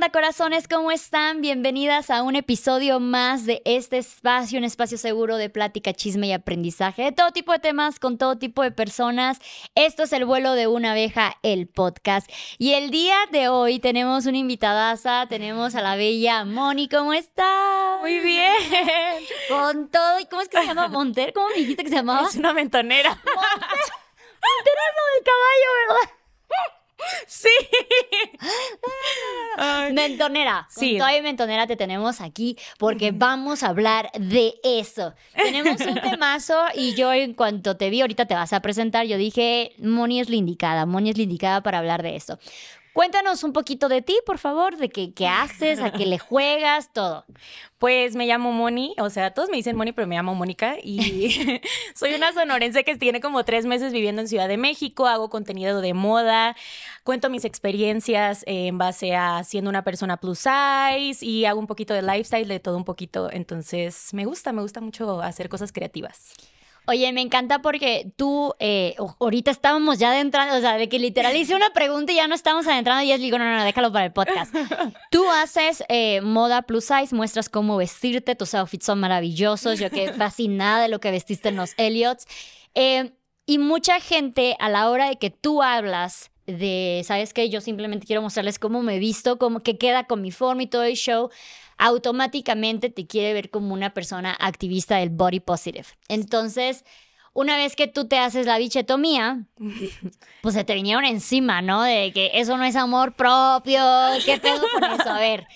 onda, corazones? ¿Cómo están? Bienvenidas a un episodio más de este espacio, un espacio seguro de plática, chisme y aprendizaje de todo tipo de temas con todo tipo de personas. Esto es El vuelo de una abeja, el podcast. Y el día de hoy tenemos una invitadaza, tenemos a la bella Moni. ¿Cómo está? Muy bien. Con todo. ¿Y cómo es que se llama? ¿Monter? ¿Cómo me dijiste que se llamaba? Es una mentonera. Monter es lo del caballo, ¿verdad? Sí. Mentonera. Sí. Con toda mentonera te tenemos aquí porque vamos a hablar de eso. Tenemos un temazo y yo en cuanto te vi, ahorita te vas a presentar, yo dije, Moni es la indicada, Moni es la indicada para hablar de eso. Cuéntanos un poquito de ti, por favor, de qué, qué haces, a qué le juegas, todo. Pues me llamo Moni, o sea, todos me dicen Moni, pero me llamo Mónica y soy una sonorense que tiene como tres meses viviendo en Ciudad de México, hago contenido de moda, cuento mis experiencias en base a siendo una persona plus size y hago un poquito de lifestyle, de todo un poquito, entonces me gusta, me gusta mucho hacer cosas creativas. Oye, me encanta porque tú, eh, ahorita estábamos ya adentrando, o sea, de que literal hice una pregunta y ya no estamos adentrando y es digo, no, no, no, déjalo para el podcast. Tú haces eh, moda plus size, muestras cómo vestirte, tus outfits son maravillosos, yo quedé fascinada de lo que vestiste en los Elliots. Eh, y mucha gente a la hora de que tú hablas de, ¿sabes qué? Yo simplemente quiero mostrarles cómo me visto, cómo que queda con mi forma y todo el show, automáticamente te quiere ver como una persona activista del body positive. Entonces, una vez que tú te haces la bichetomía, pues se te vinieron encima, ¿no? De que eso no es amor propio, ¿qué pedo con eso? A ver,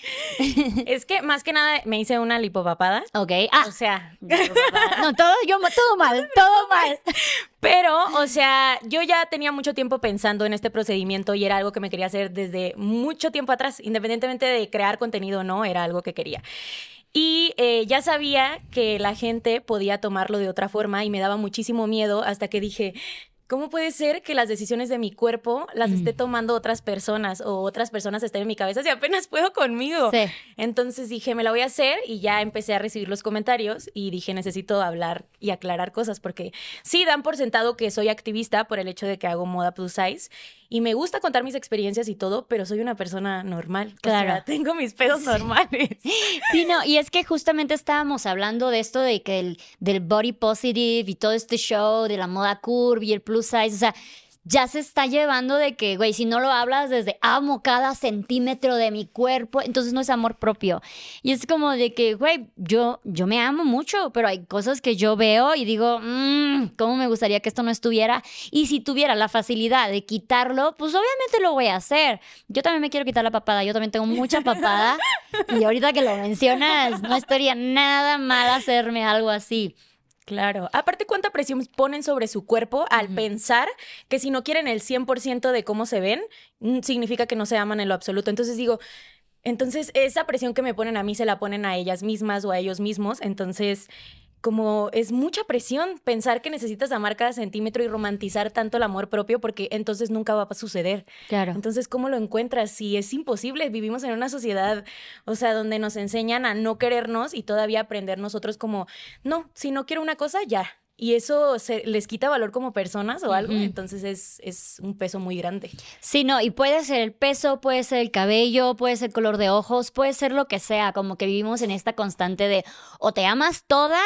Es que más que nada me hice una lipopapada, ok. Ah, o sea, no, todo, yo, todo mal, todo mal. Pero, o sea, yo ya tenía mucho tiempo pensando en este procedimiento y era algo que me quería hacer desde mucho tiempo atrás, independientemente de crear contenido o no, era algo que quería. Y eh, ya sabía que la gente podía tomarlo de otra forma y me daba muchísimo miedo hasta que dije, ¿cómo puede ser que las decisiones de mi cuerpo las esté tomando otras personas o otras personas estén en mi cabeza si apenas puedo conmigo? Sí. Entonces dije, me la voy a hacer y ya empecé a recibir los comentarios y dije, necesito hablar y aclarar cosas porque sí dan por sentado que soy activista por el hecho de que hago moda plus size y me gusta contar mis experiencias y todo, pero soy una persona normal. O Claro. sea, tengo mis pedos normales. Sí, no, y es que justamente estábamos hablando de esto de que el, del body positive y todo este show de la moda curvy y el plus size, o sea, ya se está llevando de que, güey, si no lo hablas desde amo cada centímetro de mi cuerpo, entonces no es amor propio. Y es como de que, güey, yo, yo me amo mucho, pero hay cosas que yo veo y digo, mmm, ¿cómo me gustaría que esto no estuviera? Y si tuviera la facilidad de quitarlo, pues obviamente lo voy a hacer. Yo también me quiero quitar la papada, yo también tengo mucha papada. Y ahorita que lo mencionas, no estaría nada mal hacerme algo así. Claro. Aparte, ¿cuánta presión ponen sobre su cuerpo al pensar que si no quieren el 100% de cómo se ven, significa que no se aman en lo absoluto? Entonces digo, entonces esa presión que me ponen a mí se la ponen a ellas mismas o a ellos mismos. Entonces, como es mucha presión pensar que necesitas amar cada centímetro y romantizar tanto el amor propio porque entonces nunca va a suceder. Claro. Entonces, ¿cómo lo encuentras? Si es imposible, vivimos en una sociedad, o sea, donde nos enseñan a no querernos y todavía aprender nosotros como, no, si no quiero una cosa, ya. Y eso se, les quita valor como personas o algo, entonces es, es un peso muy grande. Sí, no, y puede ser el peso, puede ser el cabello, puede ser el color de ojos, puede ser lo que sea, como que vivimos en esta constante de o te amas toda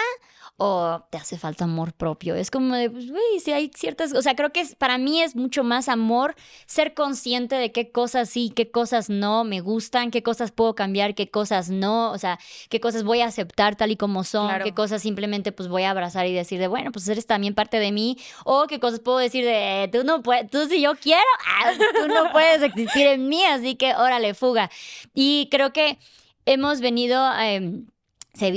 o te hace falta amor propio. Es como de, pues, güey, si hay ciertas, o sea, creo que es, para mí es mucho más amor ser consciente de qué cosas sí, qué cosas no me gustan, qué cosas puedo cambiar, qué cosas no, o sea, qué cosas voy a aceptar tal y como son, Claro. qué cosas simplemente pues voy a abrazar y decir de, bueno, pues eres también parte de mí, o qué cosas puedo decir de, tú no puedes, tú si yo quiero, ah, tú no puedes existir en mí, así que órale, fuga. Y creo que hemos venido... em,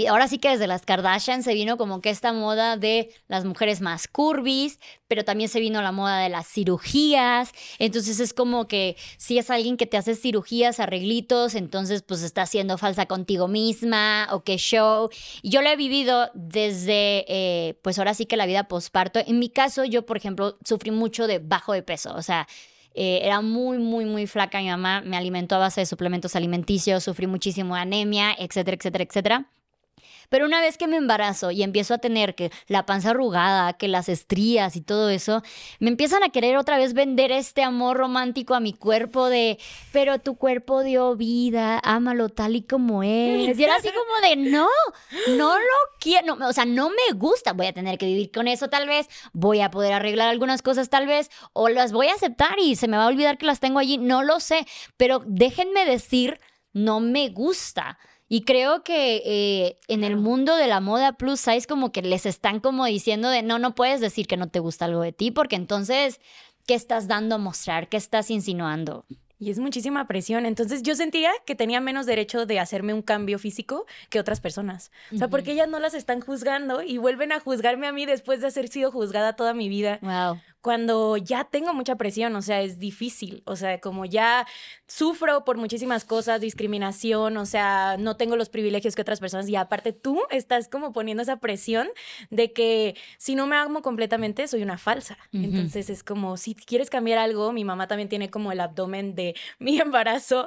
ahora sí que desde las Kardashian se vino como que esta moda de las mujeres más curvis, pero también se vino la moda de las cirugías. Entonces es como que si es alguien que te hace cirugías, arreglitos, entonces pues está siendo falsa contigo misma o qué show. Y yo lo he vivido desde, eh, pues ahora sí que la vida posparto. En mi caso, yo por ejemplo sufrí mucho de bajo de peso, o sea, eh, era muy, muy, muy flaca. Mi mamá me alimentó a base de suplementos alimenticios, sufrí muchísimo anemia, etcétera, etcétera, etcétera. Pero una vez que me embarazo y empiezo a tener que la panza arrugada, que las estrías y todo eso, me empiezan a querer otra vez vender este amor romántico a mi cuerpo de, pero tu cuerpo dio vida, ámalo tal y como es. Y era así como de, no, no lo quiero, o sea, no me gusta, voy a tener que vivir con eso tal vez, voy a poder arreglar algunas cosas tal vez, o las voy a aceptar y se me va a olvidar que las tengo allí, no lo sé, pero déjenme decir, no me gusta. Y creo que eh, en el mundo de la moda plus size como que les están como diciendo de no, no puedes decir que no te gusta algo de ti porque entonces, ¿qué estás dando a mostrar? ¿Qué estás insinuando? Y es muchísima presión. Entonces yo sentía que tenía menos derecho de hacerme un cambio físico que otras personas. O sea, porque ellas no las están juzgando y vuelven a juzgarme a mí después de haber sido juzgada toda mi vida. Wow cuando ya tengo mucha presión, o sea, es difícil, o sea, como ya sufro por muchísimas cosas, discriminación, o sea, no tengo los privilegios que otras personas y aparte tú estás como poniendo esa presión de que si no me amo completamente soy una falsa. Entonces es como si quieres cambiar algo, mi mamá también tiene como el abdomen de mi embarazo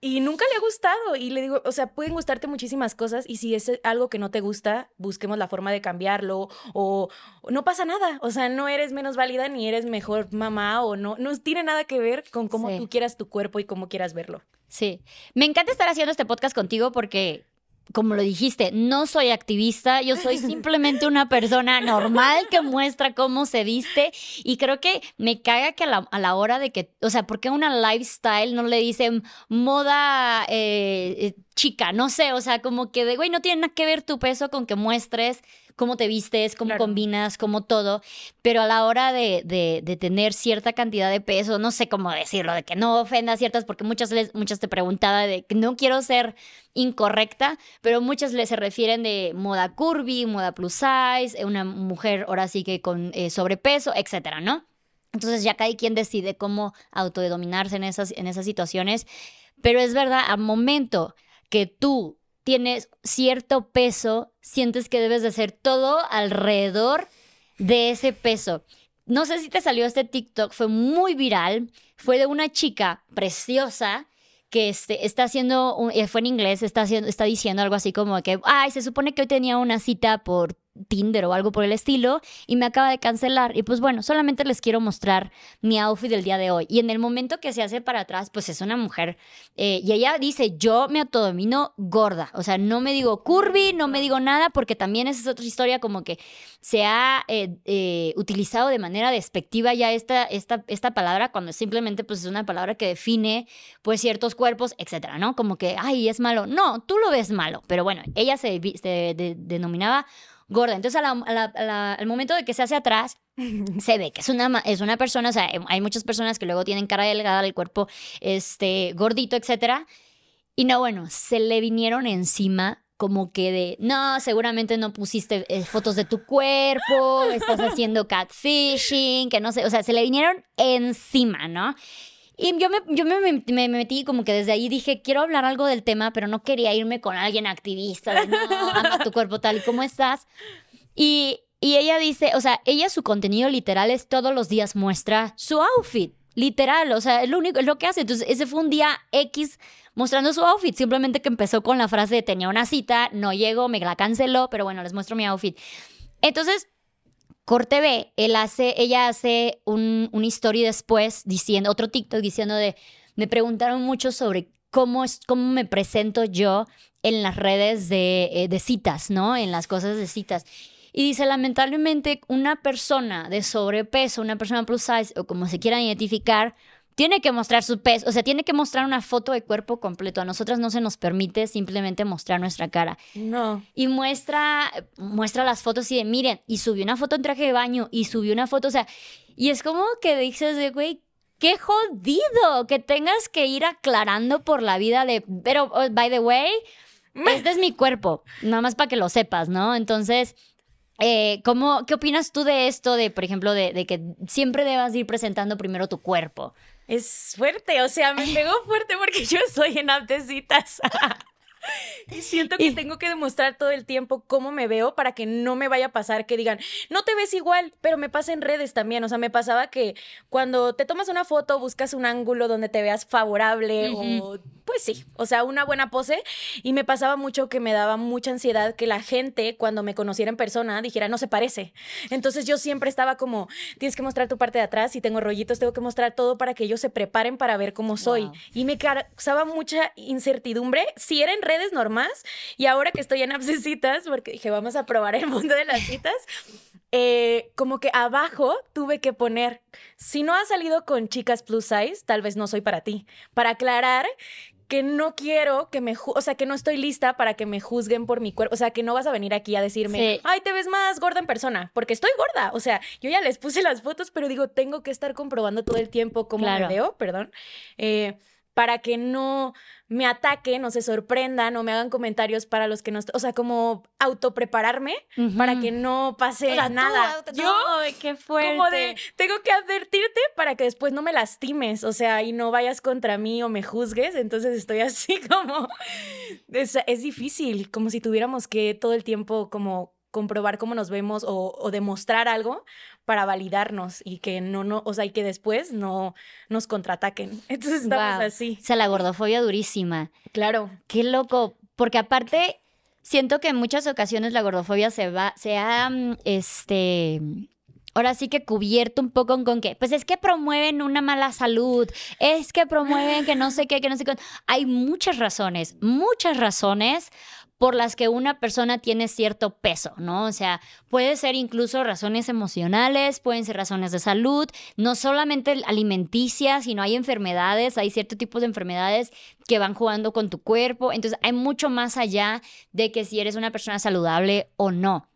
y nunca le ha gustado y le digo, o sea, pueden gustarte muchísimas cosas y si es algo que no te gusta, busquemos la forma de cambiarlo o no pasa nada, o sea, no eres menos válida ni eres mejor mamá o no. No tiene nada que ver con cómo tú quieras tu cuerpo y cómo quieras verlo. Sí. Me encanta estar haciendo este podcast contigo porque como lo dijiste, no soy activista, yo soy simplemente una persona normal que muestra cómo se viste y creo que me caga que a la, hora de que, o sea, ¿por qué una lifestyle no le dicen moda eh, eh, chica? No sé, o sea, como que de, güey, no tiene nada que ver tu peso con que muestres cómo te vistes, cómo combinas, cómo todo, pero a la hora de, de, tener cierta cantidad de peso, no sé cómo decirlo, de que no ofenda a ciertas, porque muchas, les, muchas te preguntaba de que no quiero ser incorrecta, pero muchas les se refieren de moda curvy, moda plus size, una mujer ahora sí que con eh, sobrepeso, etcétera, ¿no? Entonces ya cada quien decide cómo autodominarse en esas, en esas situaciones, pero es verdad, al momento que tú tienes cierto peso, sientes que debes de hacer todo alrededor de ese peso. No sé si te salió este TikTok, fue muy viral. Fue de una chica preciosa que este, está haciendo, eh, fue en inglés, está, haciendo, está diciendo algo así como que, ay, se supone que hoy tenía una cita por Tinder o algo por el estilo y me acaba de cancelar. Y pues bueno, solamente les quiero mostrar mi outfit del día de hoy. Y en el momento que se hace para atrás, pues es una mujer. Eh, y ella dice, yo me autodomino gorda. O sea, no me digo curvy, no me digo nada, porque también esa es otra historia como que se ha eh, eh, utilizado de manera despectiva ya esta, esta, esta palabra cuando simplemente pues es una palabra que define pues ciertos cuerpos, etcétera, ¿no? Como que, ay, es malo. No, tú lo ves malo. Pero bueno, ella se, denominaba gorda. Entonces, al momento de que se hace atrás, se ve que es una, es una persona, o sea, hay muchas personas que luego tienen cara delgada, el cuerpo este, gordito, etcétera. Y no, bueno, se le vinieron encima como que de, no, seguramente no pusiste eh, fotos de tu cuerpo, estás haciendo catfishing, que no sé, o sea, se le vinieron encima, ¿no? Y yo, me, yo me, metí como que desde ahí dije, quiero hablar algo del tema, pero no quería irme con alguien activista, de, no, ama tu cuerpo tal y como estás. Y, y ella dice, o sea, ella su contenido literal es todos los días muestra su outfit, literal, o sea, es lo único, es lo que hace. Entonces, ese fue un día X mostrando su outfit, simplemente que empezó con la frase de tenía una cita, no llegó, me la canceló, pero bueno, les muestro mi outfit. Entonces, Corte B, él hace, ella hace un, un story después diciendo, otro TikTok diciendo de, me preguntaron mucho sobre cómo, es, cómo me presento yo en las redes de, eh, de citas, ¿no? En las cosas de citas. Y dice, lamentablemente, una persona de sobrepeso, una persona plus size, o como se quiera identificar, tiene que mostrar su peso, o sea, tiene que mostrar una foto de cuerpo completo. A nosotras no se nos permite simplemente mostrar nuestra cara. No. Y muestra, muestra las fotos y de, miren, y subió una foto en traje de baño y subió una foto, o sea, y es como que dices de, güey, qué jodido que tengas que ir aclarando por la vida de, pero, oh, by the way, este es mi cuerpo, nada más para que lo sepas, ¿no? Entonces... Eh, ¿cómo, ¿Qué opinas tú de esto, de, por ejemplo, de, de que siempre debas ir presentando primero tu cuerpo? Es fuerte, o sea, me pegó fuerte porque yo soy en citas. Y siento que tengo que demostrar todo el tiempo cómo me veo para que no me vaya a pasar que digan, no te ves igual, pero me pasa en redes también. O sea, me pasaba que cuando te tomas una foto buscas un ángulo donde te veas favorable o pues sí, o sea, una buena pose. Y me pasaba mucho que me daba mucha ansiedad que la gente, cuando me conociera en persona, dijera, no se parece. Entonces yo siempre estaba como, tienes que mostrar tu parte de atrás, si tengo rollitos, tengo que mostrar todo para que ellos se preparen para ver cómo soy. Y me causaba mucha incertidumbre si era en redes normales y ahora que estoy en Abscesitas, porque dije, vamos a probar el mundo de las citas, eh, como que abajo tuve que poner, si no has salido con chicas plus size, tal vez no soy para ti, para aclarar que no quiero que me, o sea, que no estoy lista para que me juzguen por mi cuerpo, o sea, que no vas a venir aquí a decirme, ay, te ves más gorda en persona, porque estoy gorda, o sea, yo ya les puse las fotos, pero digo, tengo que estar comprobando todo el tiempo cómo me veo, perdón. Eh, para que no me ataquen o se sorprendan o me hagan comentarios para los que no, o sea, como autoprepararme para que no pase nada. Yo, qué fuerte. Como de, tengo que advertirte para que después no me lastimes, o sea, y no vayas contra mí o me juzgues, entonces estoy así como, es, es difícil, como si tuviéramos que todo el tiempo como comprobar cómo nos vemos o, demostrar algo para validarnos y que no, no, o sea, y que después no nos contraataquen. Entonces estamos así. O sea, la gordofobia durísima. Claro. Qué loco, porque aparte siento que en muchas ocasiones la gordofobia se va, se ha, mm, este, ahora sí que cubierto un poco con que, pues es que promueven una mala salud, es que promueven que no sé qué, que no sé qué. Hay muchas razones, muchas razones por las que una persona tiene cierto peso, ¿no? O sea, puede ser incluso razones emocionales, pueden ser razones de salud, no solamente alimenticias, sino hay enfermedades, hay cierto tipo de enfermedades que van jugando con tu cuerpo, entonces hay mucho más allá de que si eres una persona saludable o no.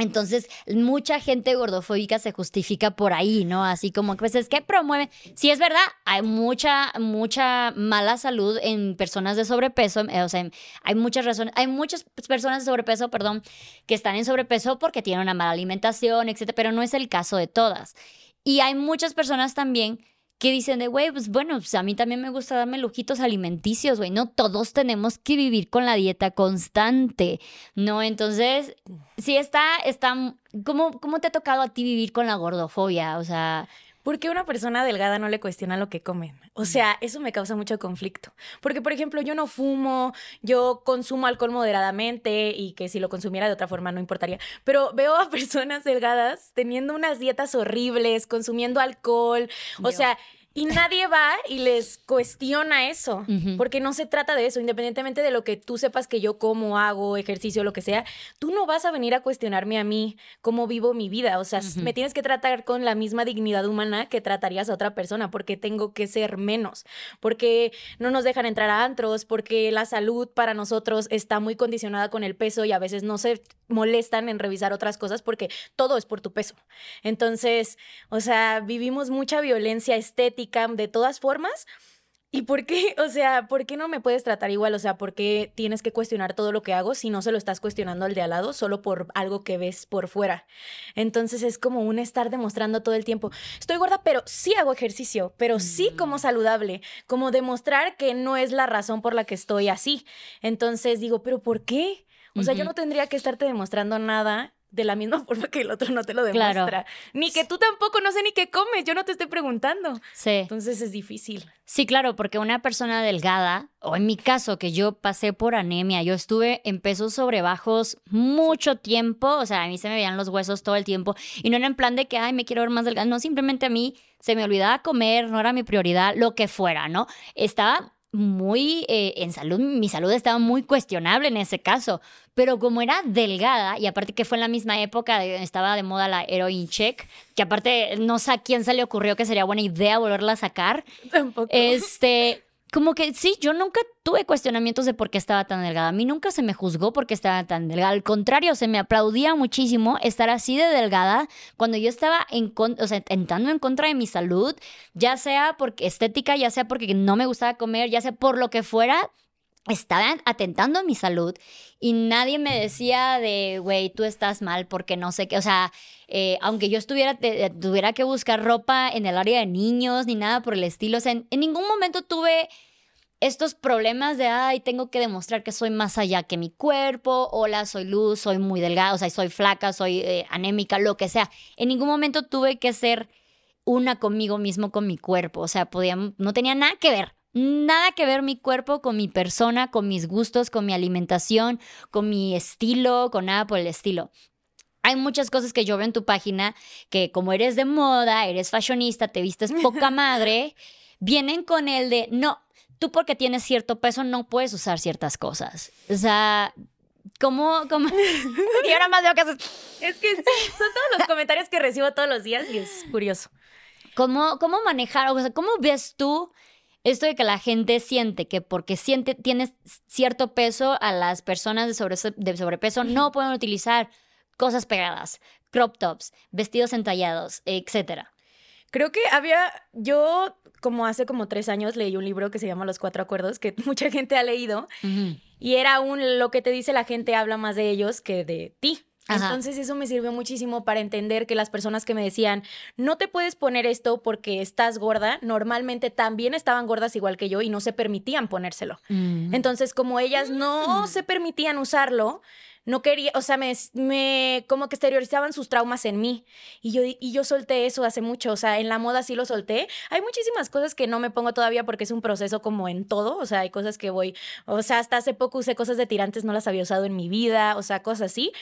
Entonces, mucha gente gordofóbica se justifica por ahí, ¿no? Así como pues es que promueve. Sí, es verdad, hay mucha, mucha mala salud en personas de sobrepeso. Eh, o sea, hay muchas razones, hay muchas personas de sobrepeso, perdón, que están en sobrepeso porque tienen una mala alimentación, etcétera, pero no es el caso de todas. Y hay muchas personas también que dicen de, güey, pues bueno, pues a mí también me gusta darme lujitos alimenticios, güey, no todos tenemos que vivir con la dieta constante, ¿no? Entonces, sí está, está, ¿cómo, cómo te ha tocado a ti vivir con la gordofobia? O sea... ¿Por qué una persona delgada no le cuestiona lo que come? O sea, eso me causa mucho conflicto. Porque, por ejemplo, yo no fumo, yo consumo alcohol moderadamente y que si lo consumiera de otra forma no importaría. Pero veo a personas delgadas teniendo unas dietas horribles, consumiendo alcohol. O sea, y nadie va y les cuestiona eso, porque no se trata de eso, independientemente de lo que tú sepas que yo como, hago, ejercicio, lo que sea, tú no vas a venir a cuestionarme a mí cómo vivo mi vida, o sea, me tienes que tratar con la misma dignidad humana que tratarías a otra persona, porque tengo que ser menos, porque no nos dejan entrar a antros, porque la salud para nosotros está muy condicionada con el peso y a veces no se molestan en revisar otras cosas porque todo es por tu peso. Entonces, o sea, vivimos mucha violencia estética de todas formas. ¿Y por qué? O sea, ¿por qué no me puedes tratar igual? O sea, ¿por qué tienes que cuestionar todo lo que hago si no se lo estás cuestionando al de al lado solo por algo que ves por fuera? Entonces es como un estar demostrando todo el tiempo, estoy gorda, pero sí hago ejercicio, pero sí como mm. saludable, como demostrar que no es la razón por la que estoy así. Entonces digo, ¿pero por qué? O sea, yo no tendría que estarte demostrando nada de la misma forma que el otro no te lo demuestra. Ni que tú tampoco, no sé ni qué comes, yo no te estoy preguntando. Sí. Entonces es difícil. Sí, claro, porque una persona delgada, o en mi caso, que yo pasé por anemia, yo estuve en pesos sobre bajos mucho tiempo, o sea, a mí se me veían los huesos todo el tiempo, y no era en plan de que, ay, me quiero ver más delgada, no, simplemente a mí se me olvidaba comer, no era mi prioridad, lo que fuera, ¿no? Estaba muy eh, en salud, mi salud estaba muy cuestionable en ese caso, pero como era delgada, y aparte que fue en la misma época, estaba de moda la heroin check, que aparte no sé a quién se le ocurrió que sería buena idea volverla a sacar. Tampoco. Este, como que sí, yo nunca tuve cuestionamientos de por qué estaba tan delgada. A mí nunca se me juzgó porque estaba tan delgada. Al contrario, se me aplaudía muchísimo estar así de delgada cuando yo estaba en o sea, entrando en contra de mi salud, ya sea porque estética, ya sea porque no me gustaba comer, ya sea por lo que fuera. Estaba atentando a mi salud y nadie me decía de, güey, tú estás mal porque no sé qué, o sea, eh, aunque yo estuviera, tuviera que buscar ropa en el área de niños ni nada por el estilo, o sea, en, ningún momento tuve estos problemas de, ay, tengo que demostrar que soy más allá que mi cuerpo, hola, soy luz, soy muy delgada, o sea, soy flaca, soy eh, anémica, lo que sea. En ningún momento tuve que ser una conmigo mismo, con mi cuerpo, o sea, podía, no tenía nada que ver nada que ver mi cuerpo con mi persona, con mis gustos, con mi alimentación, con mi estilo, con nada por el estilo. Hay muchas cosas que yo veo en tu página que como eres de moda, eres fashionista, te vistes poca madre, vienen con el de, no, tú porque tienes cierto peso no puedes usar ciertas cosas. O sea, ¿cómo? cómo? y ahora más veo que Es que son todos los comentarios que recibo todos los días y es curioso. ¿Cómo, cómo manejar, o sea, cómo ves tú esto de que la gente siente que porque siente, tienes cierto peso, a las personas de, de sobrepeso no pueden utilizar cosas pegadas, crop tops, vestidos entallados, etcétera. Creo que había, yo como hace como tres años leí un libro que se llama Los Cuatro Acuerdos, que mucha gente ha leído, y era un, lo que te dice la gente habla más de ellos que de ti. Entonces eso me sirvió muchísimo para entender que las personas que me decían, no te puedes poner esto porque estás gorda, normalmente también estaban gordas igual que yo y no se permitían ponérselo. Mm. Entonces como ellas no mm. se permitían usarlo, no quería, o sea, me, me, como que exteriorizaban sus traumas en mí. Y yo, y yo solté eso hace mucho, o sea, en la moda sí lo solté. Hay muchísimas cosas que no me pongo todavía porque es un proceso como en todo, o sea, hay cosas que voy, o sea, hasta hace poco usé cosas de tirantes, no las había usado en mi vida, o sea, cosas así,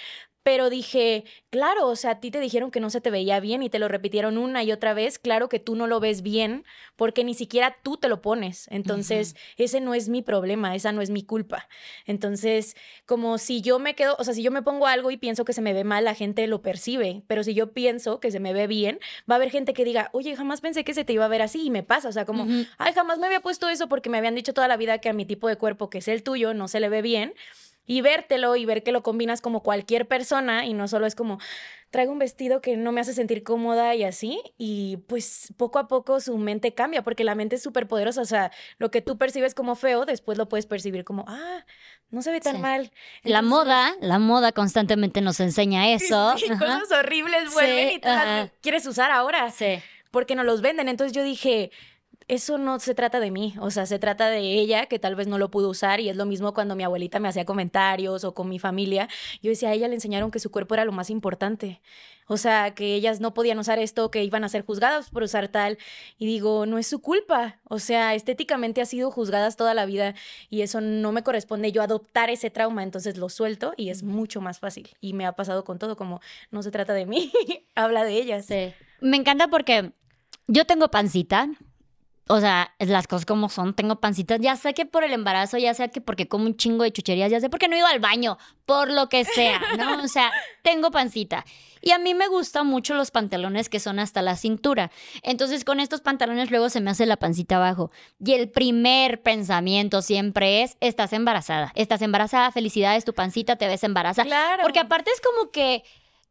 pero dije, claro, o sea, a ti te dijeron que no se te veía bien y te lo repitieron una y otra vez, claro que tú no lo ves bien porque ni siquiera tú te lo pones. Entonces, ese no es mi problema, esa no es mi culpa. Entonces, como si yo me quedo, o sea, si yo me pongo algo y pienso que se me ve mal, la gente lo percibe, pero si yo pienso que se me ve bien, va a haber gente que diga, oye, jamás pensé que se te iba a ver así y me pasa, o sea, como, ay, jamás me había puesto eso porque me habían dicho toda la vida que a mi tipo de cuerpo, que es el tuyo, no se le ve bien y vértelo y ver que lo combinas como cualquier persona y no solo es como traigo un vestido que no me hace sentir cómoda y así y pues poco a poco su mente cambia porque la mente es súper poderosa, o sea, lo que tú percibes como feo después lo puedes percibir como, ah, no se ve tan mal. la moda, la moda constantemente nos enseña eso. Sí, cosas horribles vuelven y tú las quieres usar ahora. Sí. Porque no los venden. Entonces yo dije, eso no se trata de mí, o sea, se trata de ella que tal vez no lo pudo usar y es lo mismo cuando mi abuelita me hacía comentarios o con mi familia, yo decía, a ella le enseñaron que su cuerpo era lo más importante, o sea, que ellas no podían usar esto, que iban a ser juzgadas por usar tal, y digo, no es su culpa, o sea, estéticamente ha sido juzgadas toda la vida y eso no me corresponde yo adoptar ese trauma, entonces lo suelto y es mucho más fácil. Y me ha pasado con todo, como no se trata de mí, habla de ellas. Sí. Me encanta porque yo tengo pancita, o sea, las cosas como son, tengo pancitas, ya sé que por el embarazo, ya sé que porque como un chingo de chucherías, ya sé porque no he ido al baño, por lo que sea, ¿no? O sea, tengo pancita. Y a mí me gustan mucho los pantalones que son hasta la cintura. Entonces, con estos pantalones luego se me hace la pancita abajo. Y el primer pensamiento siempre es, estás embarazada. Estás embarazada, felicidades, tu pancita, te ves embarazada. Claro. Porque aparte es como que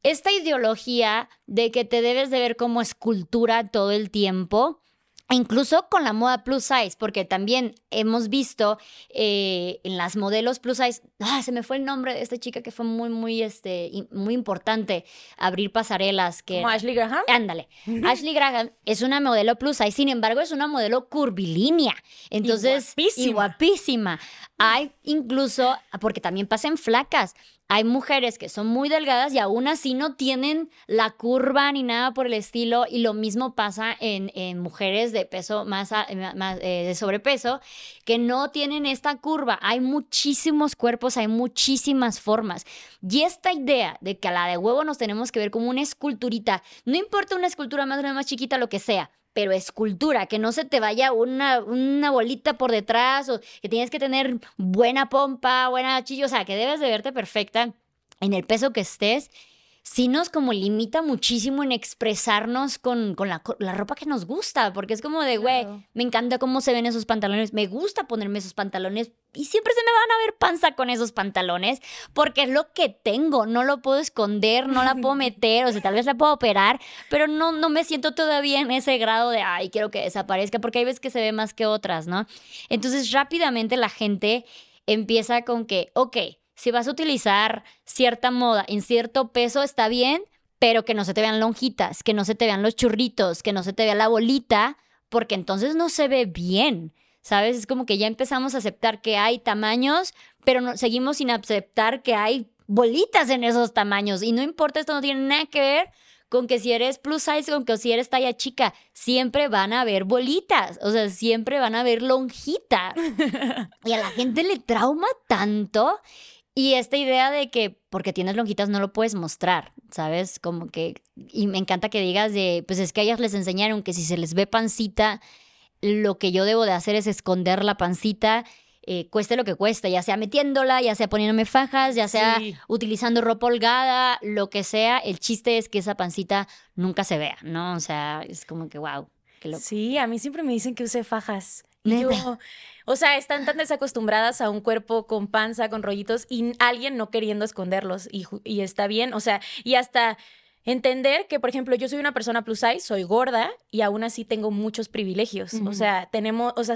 esta ideología de que te debes de ver como escultura todo el tiempo Incluso con la moda plus size, porque también hemos visto eh, en las modelos plus size, ah, se me fue el nombre de esta chica que fue muy, muy, este, muy importante abrir pasarelas. Que, ¿Como Ashley Graham? Ándale. Ashley Graham es una modelo plus size, sin embargo es una modelo curvilínea. Entonces, y guapísima. Hay incluso, porque también pasan flacas, hay mujeres que son muy delgadas y aún así no tienen la curva ni nada por el estilo y lo mismo pasa en, mujeres de peso más, más eh, de sobrepeso que no tienen esta curva. Hay muchísimos cuerpos, hay muchísimas formas y esta idea de que a la de huevo nos tenemos que ver como una esculturita, no importa una escultura más grande, más chiquita, lo que sea, pero escultura, que no se te vaya una, una bolita por detrás o que tienes que tener buena pompa, buena chillo, o sea, que debes de verte perfecta en el peso que estés sí nos como limita muchísimo en expresarnos con, la, ropa que nos gusta, porque es como de, güey, me encanta cómo se ven esos pantalones, me gusta ponerme esos pantalones y siempre se me van a ver panza con esos pantalones, porque es lo que tengo, no lo puedo esconder, no la puedo meter, o sea, tal vez la puedo operar, pero no, no me siento todavía en ese grado de, ay, quiero que desaparezca, porque hay veces que se ve más que otras, ¿no? Entonces rápidamente la gente empieza con que, ok, si vas a utilizar cierta moda en cierto peso, está bien, pero que no se te vean lonjitas, que no se te vean los churritos, que no se te vea la bolita, porque entonces no se ve bien. ¿Sabes? Es como que ya empezamos a aceptar que hay tamaños, pero no, seguimos sin aceptar que hay bolitas en esos tamaños. Y no importa, esto no tiene nada que ver con que si eres plus size, con que si eres talla chica, siempre van a haber bolitas, o sea, siempre van a haber lonjitas. y a la gente le trauma tanto. Y esta idea de que porque tienes lonjitas no lo puedes mostrar, ¿sabes? Como que, y me encanta que digas de, pues es que a ellas les enseñaron que si se les ve pancita, lo que yo debo de hacer es esconder la pancita eh, cueste lo que cueste, ya sea metiéndola, ya sea poniéndome fajas, ya sea utilizando ropa holgada, lo que sea. El chiste es que esa pancita nunca se vea, ¿no? O sea, es como que, wow. Sí, a mí siempre me dicen que use fajas. O sea, están tan desacostumbradas a un cuerpo con panza, con rollitos y alguien no queriendo esconderlos y, y está bien, o sea, y hasta Entender que, por ejemplo, yo soy una persona plus size, soy gorda y aún así tengo muchos privilegios. O sea, tenemos, o sea,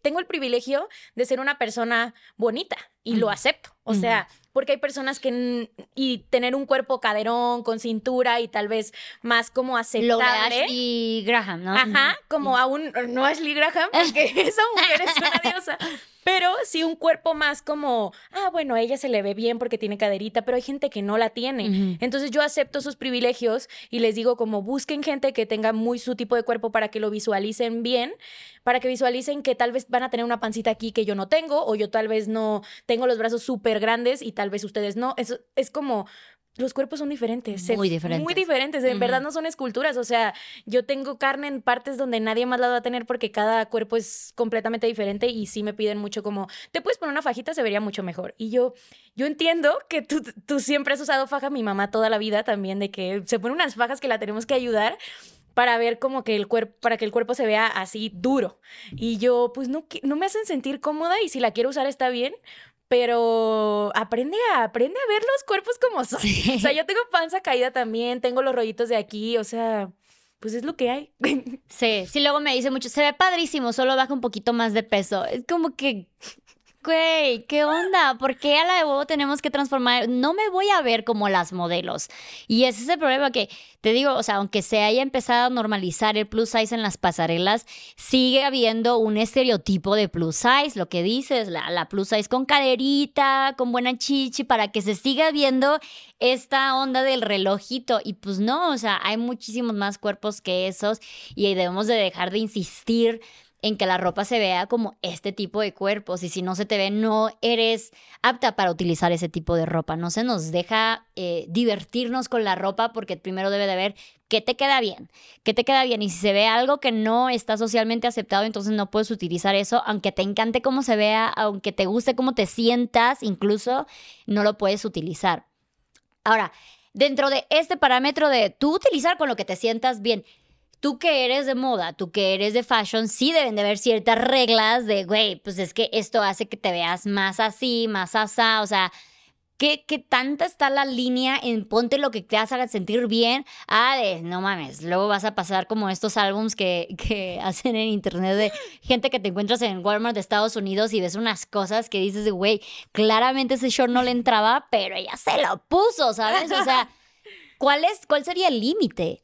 tengo el privilegio de ser una persona bonita y lo acepto. O sea, porque hay personas que y tener un cuerpo caderón con cintura y tal vez más como aceptable. y Graham, ¿no? Ajá, como aún no Ashley Graham, porque esa mujer es una diosa. Pero sí un cuerpo más como, ah, bueno, a ella se le ve bien porque tiene caderita, pero hay gente que no la tiene. Entonces yo acepto sus privilegios y les digo como busquen gente que tenga muy su tipo de cuerpo para que lo visualicen bien, para que visualicen que tal vez van a tener una pancita aquí que yo no tengo o yo tal vez no tengo los brazos súper grandes y tal vez ustedes no. Es, es como los cuerpos son diferentes. Muy diferentes. Muy diferentes. En verdad no son esculturas. O sea, yo tengo carne en partes donde nadie más la va a tener porque cada cuerpo es completamente diferente y sí me piden mucho como, te puedes poner una fajita, se vería mucho mejor. Y yo, yo entiendo que tú, tú siempre has usado faja, mi mamá toda la vida también, de que se pone unas fajas que la tenemos que ayudar para ver como que el cuerpo, para que el cuerpo se vea así duro. Y yo, pues no, no me hacen sentir cómoda y si la quiero usar está bien, pero aprende a, aprende a ver los cuerpos como son. O sea, yo tengo panza caída también, tengo los rollitos de aquí, o sea, pues es lo que hay. Sí, sí, luego me dice mucho, se ve padrísimo, solo baja un poquito más de peso. Es como que, güey, ¿qué onda? ¿Por qué a la de huevo tenemos que transformar? No me voy a ver como las modelos. Y ese es el problema que, te digo, o sea, aunque se haya empezado a normalizar el plus size en las pasarelas, sigue habiendo un estereotipo de plus size, lo que dices, la, plus size con caderita, con buena chichi, para que se siga viendo esta onda del relojito. Y pues no, o sea, hay muchísimos más cuerpos que esos y debemos de dejar de insistir en que la ropa se vea como este tipo de cuerpos y si no se te ve no eres apta para utilizar ese tipo de ropa. No se nos deja eh, divertirnos con la ropa porque primero debe de ver qué te queda bien, qué te queda bien y si se ve algo que no está socialmente aceptado entonces no puedes utilizar eso aunque te encante cómo se vea, aunque te guste cómo te sientas, incluso no lo puedes utilizar. Ahora, dentro de este parámetro de tú utilizar con lo que te sientas bien, tú que eres de moda, tú que eres de fashion, sí deben de haber ciertas reglas de, güey, pues es que esto hace que te veas más así, más asá, o sea, ¿Qué, ¿Qué, tanta está la línea en ponte lo que te haga sentir bien? Ah, de no mames, luego vas a pasar como estos álbums que, que hacen en internet de gente que te encuentras en Walmart de Estados Unidos y ves unas cosas que dices güey, claramente ese short no le entraba, pero ella se lo puso, ¿sabes? O sea, ¿cuál, es, cuál sería el límite?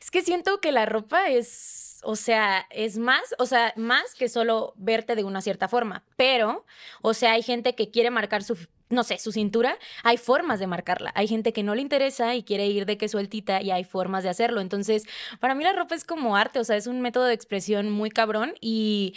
Es que siento que la ropa es, o sea, es más, o sea, más que solo verte de una cierta forma, pero, o sea, hay gente que quiere marcar su, no sé, su cintura, hay formas de marcarla. Hay gente que no le interesa y quiere ir de que sueltita y hay formas de hacerlo. Entonces, para mí la ropa es como arte, o sea, es un método de expresión muy cabrón y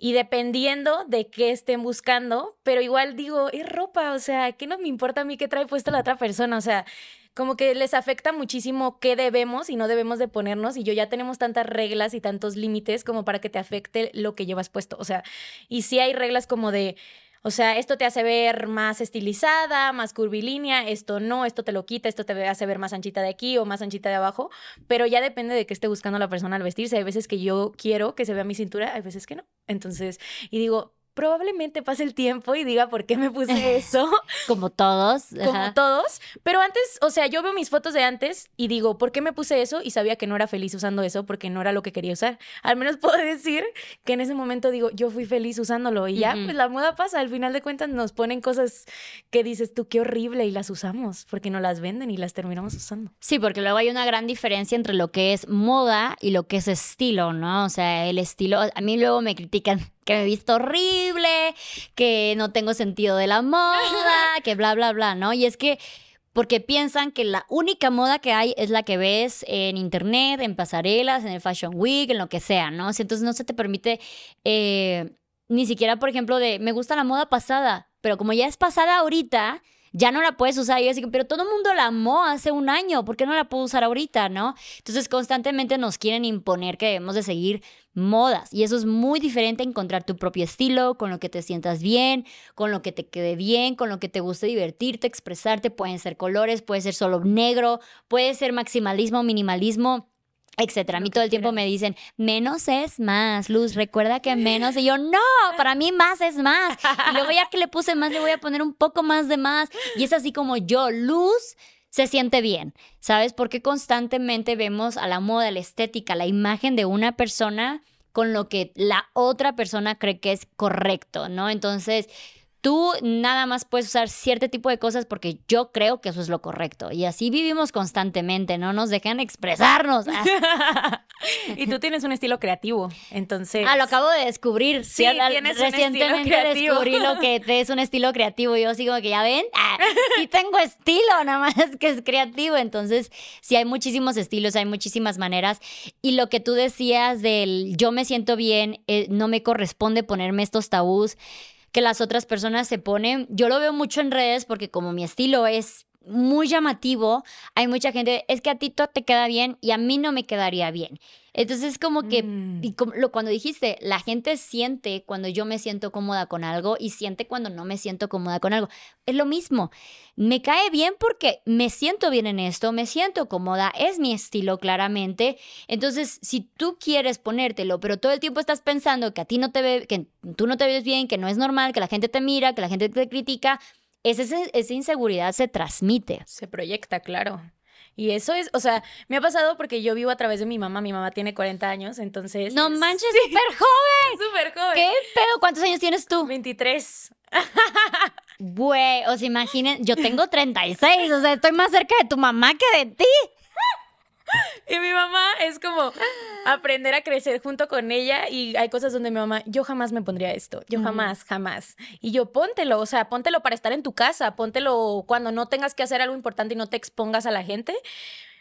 y dependiendo de qué estén buscando, pero igual digo, es ropa, o sea, ¿qué no me importa a mí qué trae puesta la otra persona? O sea, como que les afecta muchísimo qué debemos y no debemos de ponernos y yo ya tenemos tantas reglas y tantos límites como para que te afecte lo que llevas puesto. O sea, y sí hay reglas como de... O sea, esto te hace ver más estilizada, más curvilínea, esto no, esto te lo quita, esto te hace ver más anchita de aquí o más anchita de abajo, pero ya depende de qué esté buscando la persona al vestirse. Hay veces que yo quiero que se vea mi cintura, hay veces que no. Entonces, y digo, probablemente pase el tiempo y diga por qué me puse eso. Como todos. Como todos. Pero antes, o sea, yo veo mis fotos de antes y digo, ¿por qué me puse eso? Y sabía que no era feliz usando eso porque no era lo que quería usar. Al menos puedo decir que en ese momento digo, yo fui feliz usándolo y ya, pues la moda pasa. Al final de cuentas nos ponen cosas que dices tú, qué horrible y las usamos porque no las venden y las terminamos usando. Sí, porque luego hay una gran diferencia entre lo que es moda y lo que es estilo, ¿no? O sea, el estilo, a mí luego me critican que me he visto horrible, que no tengo sentido de la moda, que bla, bla, bla, ¿no? Y es que porque piensan que la única moda que hay es la que ves en internet, en pasarelas, en el Fashion Week, en lo que sea, ¿no? Entonces no se te permite eh, ni siquiera, por ejemplo, de me gusta la moda pasada, pero como ya es pasada ahorita, ya no la puedes usar. Y yo así, pero todo el mundo la amó hace un año, ¿por qué no la puedo usar ahorita, no? Entonces constantemente nos quieren imponer que debemos de seguir modas y eso es muy diferente a encontrar tu propio estilo, con lo que te sientas bien, con lo que te quede bien, con lo que te guste divertirte, expresarte, pueden ser colores, puede ser solo negro, puede ser maximalismo, minimalismo etcétera. A mí todo el tiempo me dicen, menos es más, Luz, recuerda que menos. Y yo, no, para mí más es más. Y luego ya que le puse más, le voy a poner un poco más de más. Y es así como yo, Luz se siente bien, ¿sabes? Porque constantemente vemos a la moda, la estética, la imagen de una persona con lo que la otra persona cree que es correcto, ¿no? Entonces, Tú nada más puedes usar cierto tipo de cosas porque yo creo que eso es lo correcto. Y así vivimos constantemente, no nos dejan expresarnos. y tú tienes un estilo creativo, entonces... Ah, lo acabo de descubrir. Sí, tienes Recientemente descubrí lo que es un estilo creativo. Yo sigo que ya ven, ah, sí tengo estilo, nada más que es creativo. Entonces, sí hay muchísimos estilos, hay muchísimas maneras. Y lo que tú decías del yo me siento bien, eh, no me corresponde ponerme estos tabús que las otras personas se ponen. Yo lo veo mucho en redes porque como mi estilo es muy llamativo, hay mucha gente, es que a ti todo te queda bien y a mí no me quedaría bien. Entonces, como que, mm. lo, cuando dijiste, la gente siente cuando yo me siento cómoda con algo y siente cuando no me siento cómoda con algo. Es lo mismo. Me cae bien porque me siento bien en esto, me siento cómoda, es mi estilo claramente. Entonces, si tú quieres ponértelo, pero todo el tiempo estás pensando que a ti no te ve, que tú no te ves bien, que no es normal, que la gente te mira, que la gente te critica, esa, esa inseguridad se transmite. Se proyecta, claro. Y eso es, o sea, me ha pasado porque yo vivo a través de mi mamá. Mi mamá tiene 40 años, entonces. No manches, súper joven. Súper joven. ¿Qué pedo? ¿Cuántos años tienes tú? 23. Güey, o sea, imaginen, yo tengo 36, o sea, estoy más cerca de tu mamá que de ti. Y mi mamá es como aprender a crecer junto con ella y hay cosas donde mi mamá, yo jamás me pondría esto, yo jamás, jamás. Y yo póntelo, o sea, póntelo para estar en tu casa, póntelo cuando no tengas que hacer algo importante y no te expongas a la gente,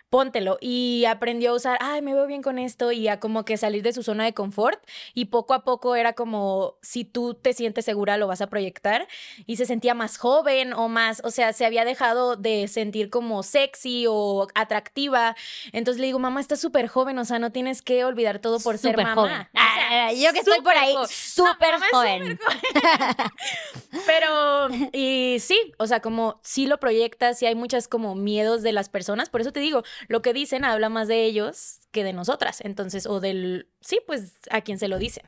póntelo. Y aprendió a usar, ay, me veo bien con esto y a como que salir de su zona de confort. Y poco a poco era como, si tú te sientes segura, lo vas a proyectar. Y se sentía más joven o más, o sea, se había dejado de sentir como sexy o atractiva. Entonces le digo, mamá, estás súper joven, o sea, no tienes que olvidar todo por ser mamá. Joven. Ah, yo que estoy por ahí, súper joven. Pero, y sí, o sea, como si lo proyectas y hay muchas como miedos de las personas. Por eso te digo, lo que dicen habla más de ellos que de nosotras. Entonces, o del, sí, pues a quien se lo dicen.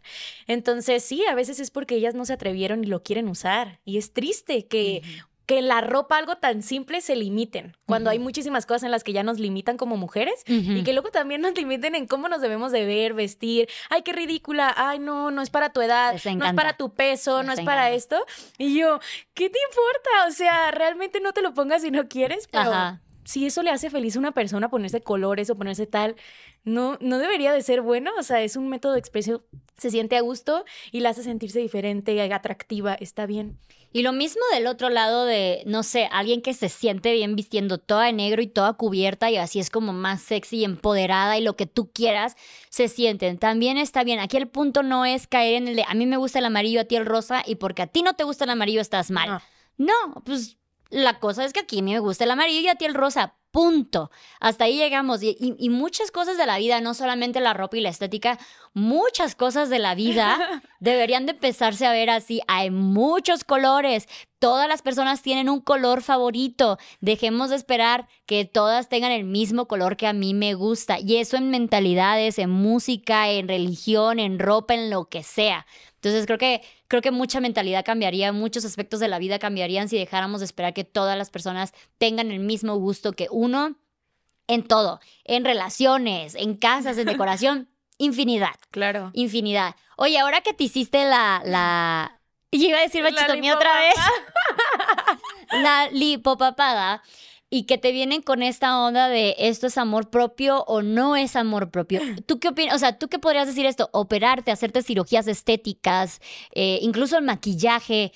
Entonces, sí, a veces es porque ellas no se atrevieron y lo quieren usar. Y es triste que que la ropa, algo tan simple, se limiten. Cuando hay muchísimas cosas en las que ya nos limitan como mujeres y que luego también nos limiten en cómo nos debemos de ver, vestir. Ay, qué ridícula. Ay, no, no es para tu edad, no es para tu peso, no es para esto. Y yo, ¿qué te importa? O sea, realmente no te lo pongas si no quieres, pero si eso le hace feliz a una persona ponerse colores o ponerse tal, no, no debería de ser bueno. O sea, es un método de expresión, se siente a gusto y la hace sentirse diferente, atractiva, está bien. Y lo mismo del otro lado de, no sé, alguien que se siente bien vistiendo toda de negro y toda cubierta y así es como más sexy y empoderada y lo que tú quieras, se sienten. También está bien. Aquí el punto no es caer en el de, a mí me gusta el amarillo, a ti el rosa y porque a ti no te gusta el amarillo estás mal. no pues la cosa es que aquí a mí me gusta el amarillo y a ti el rosa. Punto. Hasta ahí llegamos. Y, muchas cosas de la vida, no solamente la ropa y la estética, muchas cosas de la vida deberían de empezarse a ver así. Hay muchos colores. Todas las personas tienen un color favorito. Dejemos de esperar que todas tengan el mismo color que a mí me gusta. Y eso en mentalidades, en música, en religión, en ropa, en lo que sea. Entonces creo que, creo que mucha mentalidad cambiaría, muchos aspectos de la vida cambiarían si dejáramos de esperar que todas las personas tengan el mismo gusto que uno en todo, en relaciones, en casas, en decoración, infinidad. Claro. Infinidad. Oye, ahora que te hiciste la, la... iba a decir bachitomía otra vez. la lipopapada y que te vienen con esta onda de esto es amor propio o no es amor propio. ¿Tú qué opinas? O sea, ¿tú qué podrías decir esto? Operarte, hacerte cirugías estéticas, eh, incluso el maquillaje,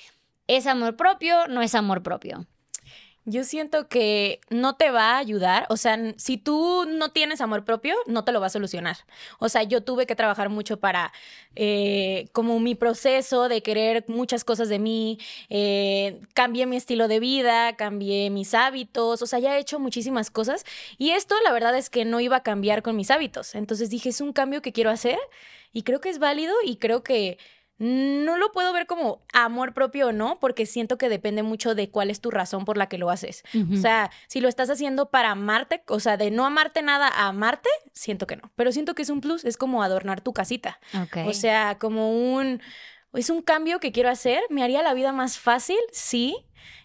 ¿es amor propio? ¿No es amor propio? Yo siento que no te va a ayudar, o sea, si tú no tienes amor propio, no te lo va a solucionar. O sea, yo tuve que trabajar mucho para, eh, como mi proceso de querer muchas cosas de mí, eh, cambié mi estilo de vida, cambié mis hábitos, o sea, ya he hecho muchísimas cosas y esto la verdad es que no iba a cambiar con mis hábitos. Entonces dije, es un cambio que quiero hacer y creo que es válido y creo que no lo puedo ver como amor propio o no, porque siento que depende mucho de cuál es tu razón por la que lo haces. O sea, si lo estás haciendo para amarte, o sea, de no amarte nada a amarte, siento que no. Pero siento que es un plus, es como adornar tu casita. O sea, como un... Es un cambio que quiero hacer, me haría la vida más fácil, sí,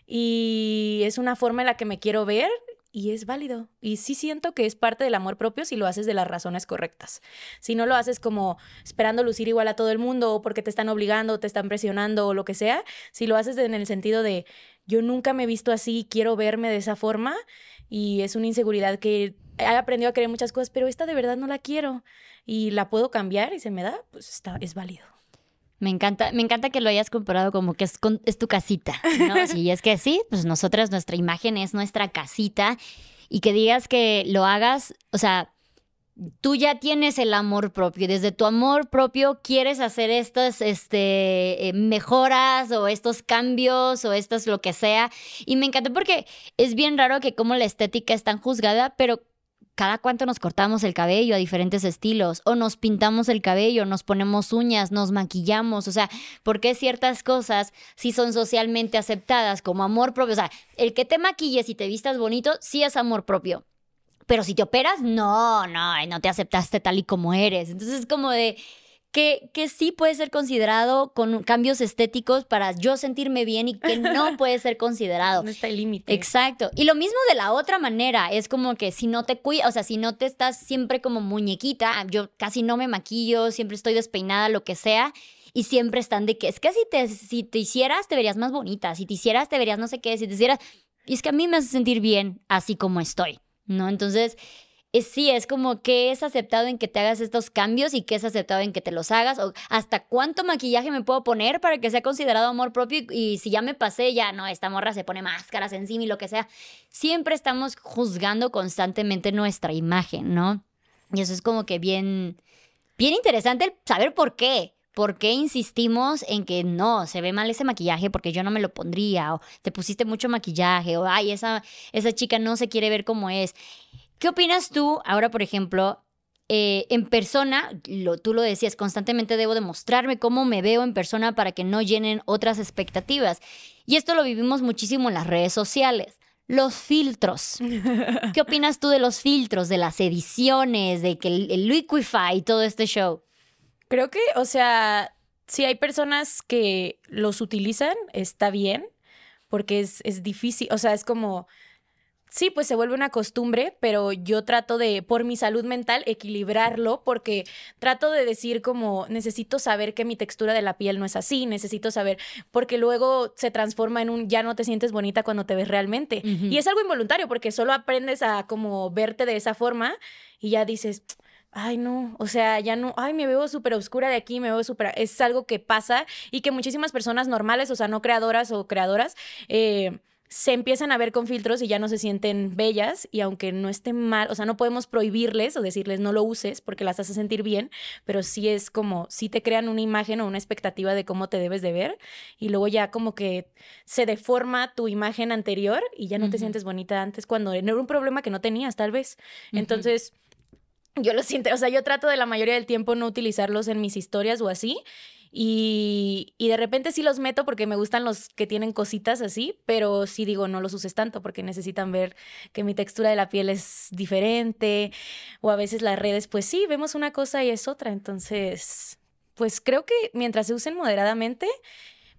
y es una forma en la que me quiero ver y es válido. Y sí siento que es parte del amor propio si lo haces de las razones correctas. Si no lo haces como esperando lucir igual a todo el mundo o porque te están obligando o te están presionando o lo que sea, si lo haces en el sentido de yo nunca me he visto así, quiero verme de esa forma y es una inseguridad que he aprendido a querer muchas cosas, pero esta de verdad no la quiero y la puedo cambiar y se me da, pues está, es válido. Me encanta, me encanta que lo hayas comparado como que es, es tu casita, ¿no? Si es que sí, pues nosotras, nuestra imagen es nuestra casita y que digas que lo hagas, o sea, tú ya tienes el amor propio. Desde tu amor propio quieres hacer estas este, eh, mejoras o estos cambios o estos lo que sea. Y me encanta porque es bien raro que como la estética es tan juzgada, pero cada cuánto nos cortamos el cabello a diferentes estilos, o nos pintamos el cabello, nos ponemos uñas, nos maquillamos, o sea, porque ciertas cosas sí son socialmente aceptadas como amor propio? O sea, el que te maquilles y te vistas bonito, sí es amor propio. Pero si te operas, no, no, no te aceptaste tal y como eres. Entonces es como de, que, que, sí puede ser considerado con cambios estéticos para yo sentirme bien y que no puede ser considerado. No está el límite. Exacto. Y lo mismo de la otra manera, es como que si no te cuidas, o sea, si no te estás siempre como muñequita, yo casi no me maquillo, siempre estoy despeinada, lo que sea, y siempre están de que es que si te, si te hicieras te verías más bonita, si te hicieras te verías no sé qué, si te hicieras... Y es que a mí me hace sentir bien así como estoy, ¿no? Entonces sí, es como que es aceptado en que te hagas estos cambios y que es aceptado en que te los hagas, o hasta cuánto maquillaje me puedo poner para que sea considerado amor propio y, si ya me pasé, ya no, esta morra se pone máscaras encima y lo que sea. Siempre estamos juzgando constantemente nuestra imagen, ¿no? Y eso es como que bien, bien interesante saber por qué. ¿Por qué insistimos en que no, se ve mal ese maquillaje porque yo no me lo pondría? O te pusiste mucho maquillaje, o ay, esa, esa chica no se quiere ver como es. ¿Qué opinas tú ahora, por ejemplo, eh, en persona, lo, tú lo decías, constantemente debo demostrarme cómo me veo en persona para que no llenen otras expectativas. Y esto lo vivimos muchísimo en las redes sociales. Los filtros. ¿Qué opinas tú de los filtros, de las ediciones, de que el, el Liquify y todo este show? Creo que, o sea, si hay personas que los utilizan, está bien, porque es, es difícil, o sea, es como Sí, pues se vuelve una costumbre, pero yo trato de, por mi salud mental, equilibrarlo, porque trato de decir como, necesito saber que mi textura de la piel no es así, necesito saber, porque luego se transforma en un, ya no te sientes bonita cuando te ves realmente. Y es algo involuntario, porque solo aprendes a como verte de esa forma y ya dices, ay no, o sea, ya no, ay, me veo súper oscura de aquí, me veo súper, es algo que pasa y que muchísimas personas normales, o sea, no creadoras o creadoras, eh, se empiezan a ver con filtros y ya no se sienten bellas y aunque no esté mal, o sea, no podemos prohibirles o decirles no lo uses porque las hace sentir bien, pero sí es como, sí te crean una imagen o una expectativa de cómo te debes de ver y luego ya como que se deforma tu imagen anterior y ya no te sientes bonita antes cuando era un problema que no tenías tal vez. Entonces... Yo lo siento, o sea, yo trato de la mayoría del tiempo no utilizarlos en mis historias o así. Y, de repente sí los meto porque me gustan los que tienen cositas así, pero sí digo, no los uses tanto porque necesitan ver que mi textura de la piel es diferente. O a veces las redes, pues sí, vemos una cosa y es otra. Entonces, pues creo que mientras se usen moderadamente,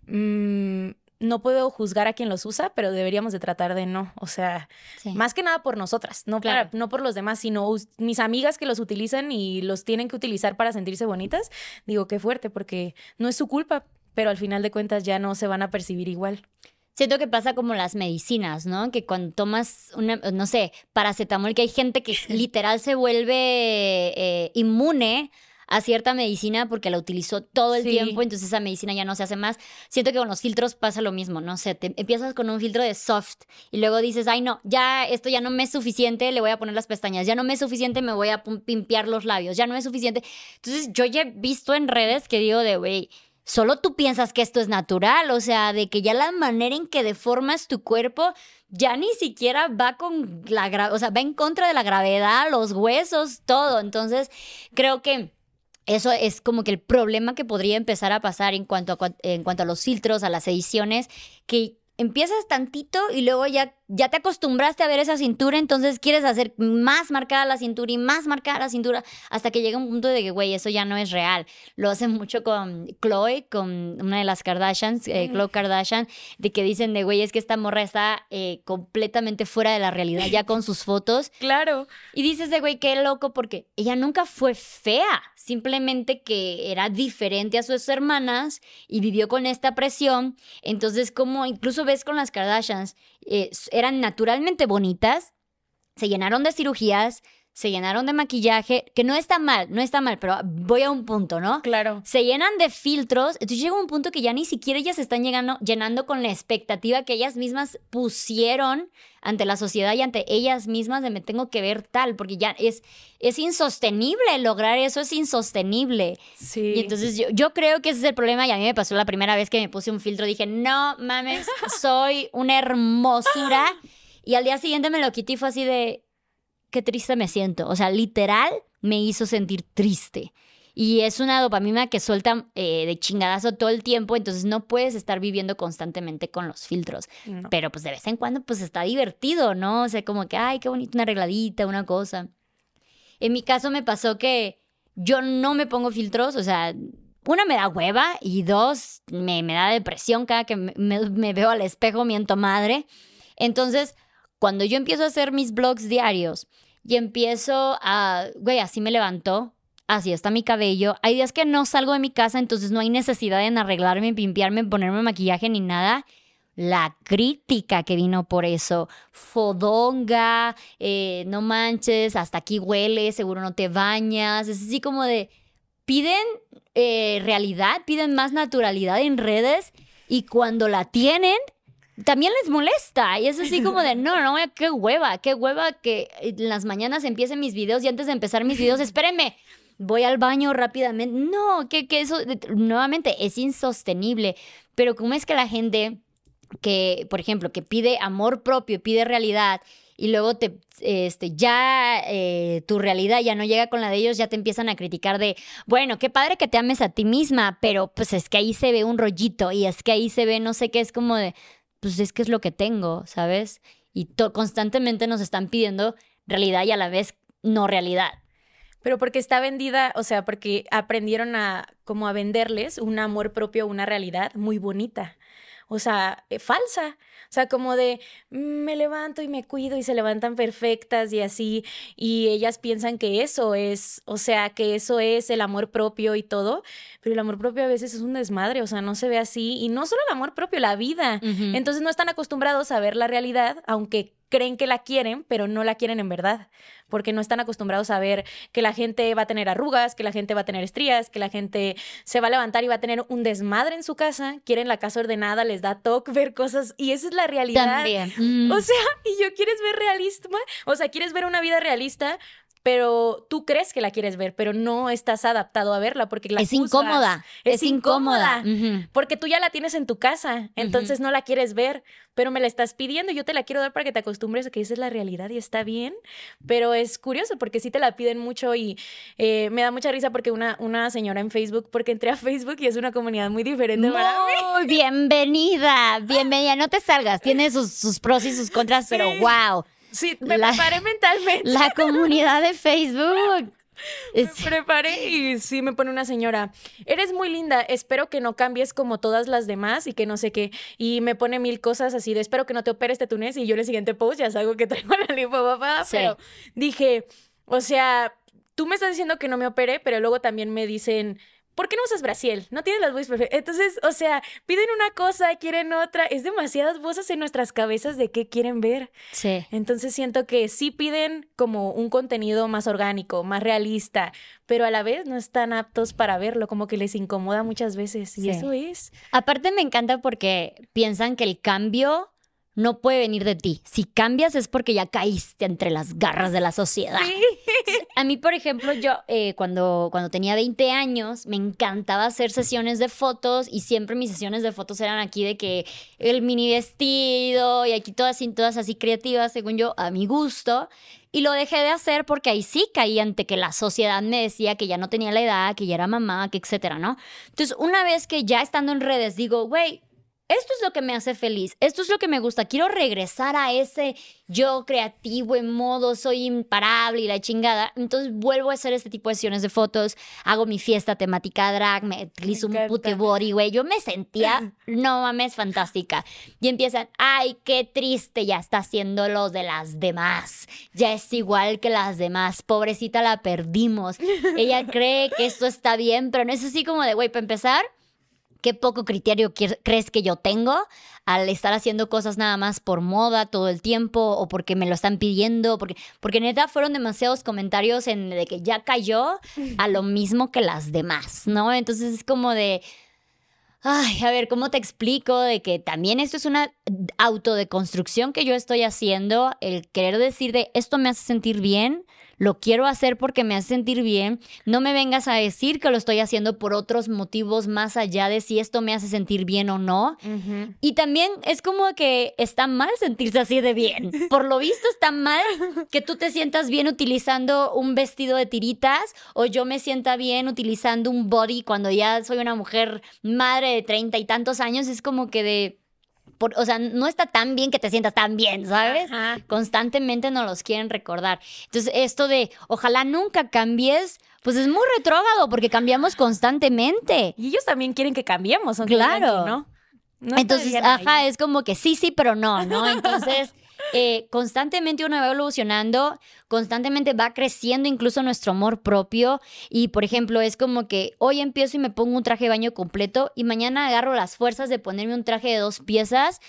mmm, no puedo juzgar a quien los usa, pero deberíamos de tratar de no. O sea, más que nada por nosotras, no, no por los demás, sino mis amigas que los utilizan y los tienen que utilizar para sentirse bonitas. Digo, qué fuerte, porque no es su culpa, pero al final de cuentas ya no se van a percibir igual. Siento que pasa como las medicinas, ¿no? Que cuando tomas una, no sé, paracetamol, que hay gente que literal se vuelve eh, inmune a cierta medicina porque la utilizó todo el Sí. tiempo, entonces esa medicina ya no se hace más. Siento que con los filtros pasa lo mismo, no sé, te empiezas con un filtro de soft y luego dices, ay no, ya esto ya no me es suficiente, le voy a poner las pestañas, ya no me es suficiente, me voy a pimpear los labios, ya no es suficiente. Entonces yo ya he visto en redes que digo de, güey, solo tú piensas que esto es natural, o sea, de que ya la manera en que deformas tu cuerpo ya ni siquiera va con la o sea, va en contra de la gravedad, los huesos, todo. Entonces, creo que eso es como que el problema que podría empezar a pasar en cuanto a, en cuanto a los filtros, a las ediciones, que empiezas tantito y luego ya, ya te acostumbraste a ver esa cintura, entonces quieres hacer más marcada la cintura y más marcada la cintura hasta que llega un punto de que, güey, eso ya no es real. Lo hacen mucho con Chloe, con una de las Kardashians, eh. Khloe Kardashian, de que dicen de, güey, es que esta morra está eh, completamente fuera de la realidad ya con sus fotos. Claro. Y dices de, güey, qué loco, porque ella nunca fue fea, simplemente que era diferente a sus hermanas y vivió con esta presión. Entonces, como incluso ves con las Kardashians, eh, eran naturalmente bonitas, se llenaron de cirugías, se llenaron de maquillaje, que no está mal, no está mal, pero voy a un punto, ¿no? Claro. se llenan de filtros, entonces llega un punto que ya ni siquiera ellas están llegando, llenando con la expectativa que ellas mismas pusieron ante la sociedad y ante ellas mismas de me tengo que ver tal, porque ya es, es insostenible lograr eso, es insostenible. Sí. Y entonces yo, yo creo que ese es el problema y a mí me pasó la primera vez que me puse un filtro, dije, no mames, soy una hermosura. Y al día siguiente me lo quité y fue así de, qué triste me siento. O sea, literal me hizo sentir triste. Y es una dopamina que suelta eh, de chingadazo todo el tiempo, entonces no puedes estar viviendo constantemente con los filtros. No. Pero pues de vez en cuando pues está divertido, ¿no? O sea, como que, ay, qué bonito, una arregladita, una cosa. En mi caso me pasó que yo no me pongo filtros, o sea, una me da hueva y dos me, me da depresión cada que me, me- me veo al espejo, miento madre. Entonces, cuando yo empiezo a hacer mis blogs diarios y empiezo a, güey, así me levantó, así está mi cabello. Hay días que no salgo de mi casa, entonces no hay necesidad en arreglarme, pimpearme, ponerme maquillaje ni nada. La crítica que vino por eso, fodonga, eh, no manches, hasta aquí huele, seguro no te bañas, es así como de, piden eh, realidad, piden más naturalidad en redes y cuando la tienen, también les molesta. Y es así como de, no, no, qué hueva, qué hueva que en las mañanas empiecen mis videos y antes de empezar mis videos, espérenme, voy al baño rápidamente. No, que, que eso, nuevamente, es insostenible. Pero ¿cómo es que la gente que, por ejemplo, que pide amor propio, pide realidad y luego te, este, ya eh, tu realidad ya no llega con la de ellos, ya te empiezan a criticar de, bueno, qué padre que te ames a ti misma, pero pues es que ahí se ve un rollito y es que ahí se ve no sé qué, es como de, pues es que es lo que tengo, ¿sabes? Y constantemente nos están pidiendo realidad y a la vez no realidad. Pero porque está vendida, o sea, porque aprendieron a como a venderles un amor propio, una realidad muy bonita. O sea, eh, falsa. O sea, como de "Mm, me levanto y me cuido y se levantan perfectas y así. Y ellas piensan que eso es, o sea, que eso es el amor propio y todo. Pero el amor propio a veces es un desmadre, o sea, no se ve así. Y no solo el amor propio, la vida. Entonces no están acostumbrados a ver la realidad, aunque creen que la quieren, pero no la quieren en verdad, porque no están acostumbrados a ver que la gente va a tener arrugas, que la gente va a tener estrías, que la gente se va a levantar y va a tener un desmadre en su casa, quieren la casa ordenada, les da toque ver cosas y esa es la realidad. También. Mm. O sea, y yo quieres ver realista, o sea, quieres ver una vida realista, pero tú crees que la quieres ver, pero no estás adaptado a verla porque la es juzgas. incómoda. Es Es incómoda. Porque tú ya la tienes en tu casa, entonces no la quieres ver, pero me la estás pidiendo y yo te la quiero dar para que te acostumbres a que esa es la realidad y está bien. Pero es curioso porque sí te la piden mucho y eh, me da mucha risa porque una, una señora en Facebook, porque entré a Facebook y es una comunidad muy diferente para mí. Muy bienvenida, bienvenida. No te salgas, tiene sus, sus pros y sus contras, pero wow, Sí, me La- preparé mentalmente. la comunidad de Facebook. Me preparé y sí me pone una señora, eres muy linda, espero que no cambies como todas las demás y que no sé qué. Y me pone mil cosas así de espero que no te operes este túnez y yo en el siguiente post ya salgo que traigo la lipopapa, Sí. pero dije, o sea, tú me estás diciendo que no me opere, pero luego también me dicen, ¿por qué no usas Brasil? No tienes las voces perfectas. Entonces, o sea, piden una cosa, quieren otra. Es demasiadas voces en nuestras cabezas de qué quieren ver. Sí. Entonces siento que sí piden como un contenido más orgánico, más realista, pero a la vez no están aptos para verlo, como que les incomoda muchas veces. Y Sí. eso es. Aparte me encanta porque piensan que el cambio no puede venir de ti. Si cambias es porque ya caíste entre las garras de la sociedad. A mí, por ejemplo, yo eh, cuando, cuando tenía 20 años me encantaba hacer sesiones de fotos y siempre mis sesiones de fotos eran aquí de que el mini vestido y aquí todas, todas así creativas, según yo, a mi gusto. Y lo dejé de hacer porque ahí sí caí ante que la sociedad me decía que ya no tenía la edad, que ya era mamá, que etcétera, ¿no? Entonces, una vez que ya estando en redes digo, güey, esto es lo que me hace feliz, esto es lo que me gusta, quiero regresar a ese yo creativo en modo, soy imparable y la chingada, entonces vuelvo a hacer este tipo de sesiones de fotos, hago mi fiesta temática drag, me utilizo un encanta. pute body, güey, yo me sentía, no mames, fantástica. Y empiezan, ay, qué triste, ya está haciendo lo de las demás, ya es igual que las demás, pobrecita la perdimos, ella cree que esto está bien, pero no es así como de, güey, para empezar, qué poco criterio crees que yo tengo al estar haciendo cosas nada más por moda todo el tiempo o porque me lo están pidiendo, porque, porque neta fueron demasiados comentarios en de que ya cayó a lo mismo que las demás, ¿no? Entonces es como de... Ay, a ver, ¿cómo te explico de que también esto es una autodeconstrucción que yo estoy haciendo? El querer decir de esto me hace sentir bien, lo quiero hacer porque me hace sentir bien. No me vengas a decir que lo estoy haciendo por otros motivos más allá de si esto me hace sentir bien o no. Y también es como que está mal sentirse así de bien. Por lo visto está mal que tú te sientas bien utilizando un vestido de tiritas o yo me sienta bien utilizando un body cuando ya soy una mujer madre de treinta y tantos años. Es como que de... por- o sea, no está tan bien que te sientas tan bien, ¿sabes? Ajá. constantemente nos los quieren recordar. Entonces, esto de ojalá nunca cambies, pues es muy retrógrado porque cambiamos constantemente. Y ellos también quieren que cambiemos, aunque Claro. no. No Entonces, ajá, ahí. es como que sí, sí, pero no, ¿no? Entonces, eh, constantemente uno va evolucionando, constantemente va creciendo incluso nuestro amor propio. Y, por ejemplo, es como que hoy empiezo y me pongo un traje de baño completo y mañana agarro las fuerzas de ponerme un traje de dos piezas.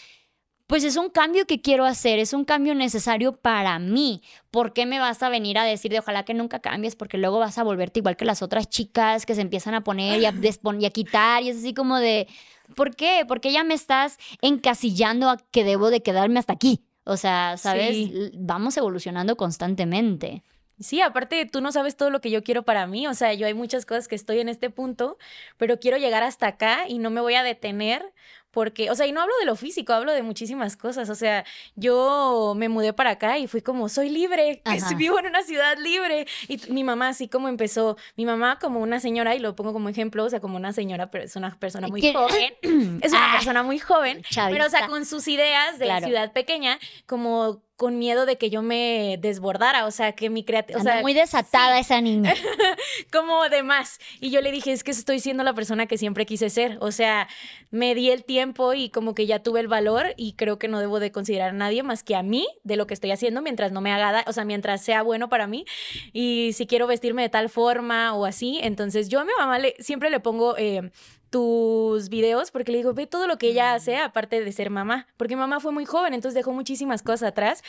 Pues es un cambio que quiero hacer, es un cambio necesario para mí. ¿Por qué me vas a venir a decir de ojalá que nunca cambies? Porque luego vas a volverte igual que las otras chicas que se empiezan a poner y a, despon- y a quitar y es así como de, ¿por qué? Porque ya me estás encasillando a que debo de quedarme hasta aquí. O sea, ¿sabes? Sí. Vamos evolucionando constantemente. Sí, aparte tú no sabes todo lo que yo quiero para mí, o sea, yo hay muchas cosas que estoy en este punto, pero quiero llegar hasta acá y no me voy a detener porque, o sea, y no hablo de lo físico, hablo de muchísimas cosas, o sea, yo me mudé para acá y fui como, soy libre, Ajá. vivo en una ciudad libre, y mi mamá así como empezó, mi mamá como una señora, y lo pongo como ejemplo, o sea, como una señora, pero es una persona muy ¿Qué? joven, es una Ah, persona muy joven, pero, o sea, con sus ideas de Claro. ciudad pequeña, como con miedo de que yo me desbordara, o sea, que mi creatividad, o sea, muy desatada esa niña. como de más. Y yo le dije, es que estoy siendo la persona que siempre quise ser. O sea, me di el tiempo y como que ya tuve el valor y creo que no debo de considerar a nadie más que a mí de lo que estoy haciendo mientras no me haga, o sea, mientras sea bueno para mí. Y si quiero vestirme de tal forma o así, entonces yo a mi mamá le, siempre le pongo... eh, tus videos porque le digo, ve todo lo que ella hace aparte de ser mamá, porque mamá fue muy joven, entonces dejó muchísimas cosas atrás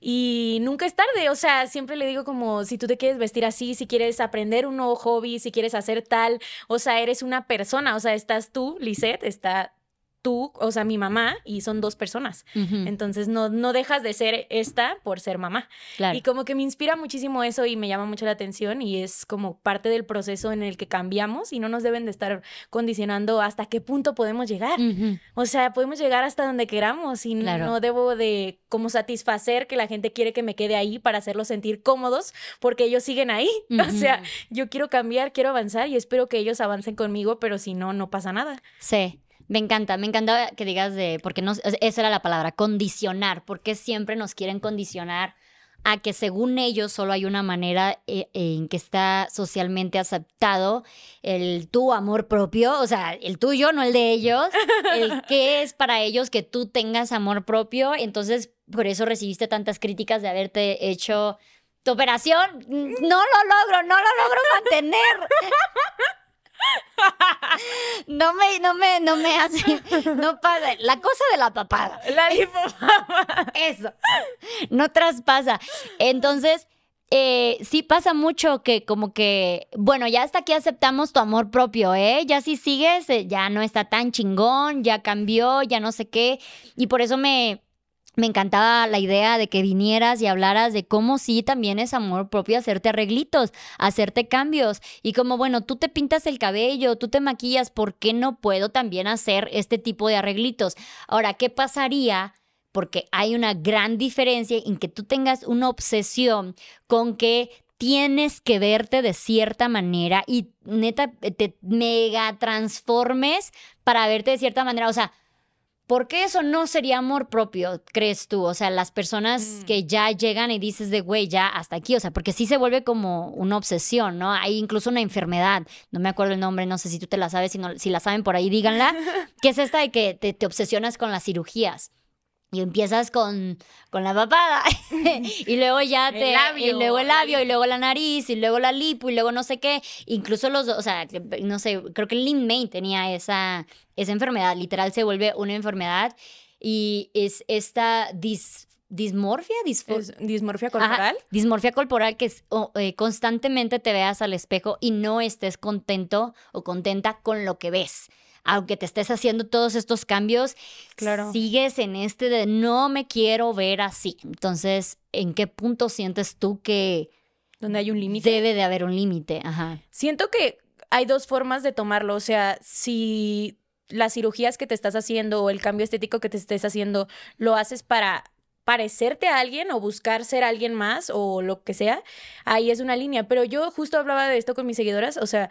y nunca es tarde, o sea, siempre le digo como si tú te quieres vestir así, si quieres aprender un nuevo hobby, si quieres hacer tal, o sea, eres una persona, o sea, estás tú, Lisette, está tú, o sea, mi mamá, y son dos personas. Entonces no, no dejas de ser esta por ser mamá. claro. Y como que me inspira muchísimo eso y me llama mucho la atención y es como parte del proceso en el que cambiamos y no nos deben de estar condicionando hasta qué punto podemos llegar. O sea, podemos llegar hasta donde queramos y Claro. no debo de como satisfacer que la gente quiere que me quede ahí para hacerlos sentir cómodos porque ellos siguen ahí. O sea, yo quiero cambiar, quiero avanzar y espero que ellos avancen conmigo, pero si no, no pasa nada. Sí, me encanta, me encanta que digas de, porque no, esa era la palabra, condicionar, porque siempre nos quieren condicionar a que según ellos solo hay una manera eh, en que está socialmente aceptado el tu amor propio, o sea, el tuyo, no el de ellos, el que es para ellos que tú tengas amor propio, entonces por eso recibiste tantas críticas de haberte hecho tu operación, no lo logro, no lo logro mantener. no me, no me, no me hace, no pasa. La cosa de la papada. La lipomama. Eso. No traspasa. Entonces, eh, sí pasa mucho que como que, bueno, ya hasta aquí aceptamos tu amor propio, ¿eh? Ya si sigues, eh, ya no está tan chingón, ya cambió, ya no sé qué. Y por eso me, me encantaba la idea de que vinieras y hablaras de cómo sí también es amor propio hacerte arreglitos, hacerte cambios. Y como, bueno, tú te pintas el cabello, tú te maquillas, ¿por qué no puedo también hacer este tipo de arreglitos? Ahora, ¿qué pasaría? Porque hay una gran diferencia en que tú tengas una obsesión con que tienes que verte de cierta manera y neta te mega transformes para verte de cierta manera. O sea, ¿Por qué eso no sería amor propio, crees tú? O sea, las personas Mm. que ya llegan y dices de, güey, ya hasta aquí, o sea, porque sí se vuelve como una obsesión, ¿no? Hay incluso una enfermedad, no me acuerdo el nombre, no sé si tú te la sabes, si, no- si la saben por ahí, díganla, que es esta de que te, te obsesionas con las cirugías. Y empiezas con, con la papada y luego ya El te... labio, y luego el la labio y luego la nariz y luego la lipo y luego no sé qué. Incluso los, o sea, no sé, creo que Lin May tenía esa, esa enfermedad, literal se vuelve una enfermedad y es esta dis- dismorfia, disfor- ¿Es dismorfia Ajá, corporal? dismorfia corporal que es, o, eh, constantemente te veas al espejo y no estés contento o contenta con lo que ves. Aunque te estés haciendo todos estos cambios, Claro. sigues en este de no me quiero ver así. Entonces, ¿en qué punto sientes tú que Donde hay un límite. debe de haber un límite? Ajá. Siento que hay dos formas de tomarlo. O sea, si las cirugías que te estás haciendo o el cambio estético que te estés haciendo lo haces para parecerte a alguien o buscar ser alguien más o lo que sea, ahí es una línea. Pero yo justo hablaba de esto con mis seguidoras. O sea,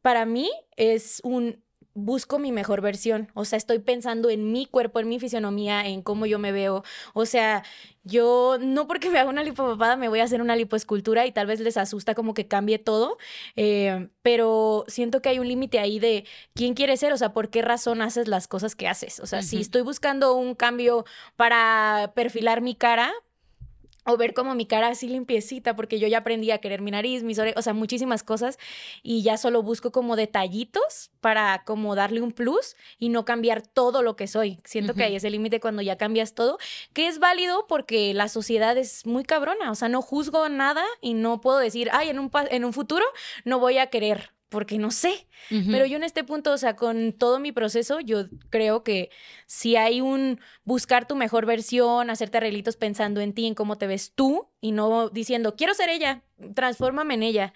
para mí es un busco mi mejor versión, o sea, estoy pensando en mi cuerpo, en mi fisionomía, en cómo yo me veo, o sea, yo no porque me haga una lipopapada me voy a hacer una lipoescultura y tal vez les asusta como que cambie todo, eh, pero siento que hay un límite ahí de quién quieres ser, o sea, por qué razón haces las cosas que haces, o sea, si estoy buscando un cambio para perfilar mi cara, o ver como mi cara así limpiecita, porque yo ya aprendí a querer mi nariz, mis orejas, o sea, muchísimas cosas, y ya solo busco como detallitos para como darle un plus y no cambiar todo lo que soy. Siento que ahí es el límite cuando ya cambias todo, que es válido porque la sociedad es muy cabrona, o sea, no juzgo nada y no puedo decir, ay, en un, en un futuro no voy a querer. Porque no sé, pero yo en este punto, o sea, con todo mi proceso, yo creo que si hay un buscar tu mejor versión, hacerte arreglitos pensando en ti, en cómo te ves tú y no diciendo, quiero ser ella, transfórmame en ella,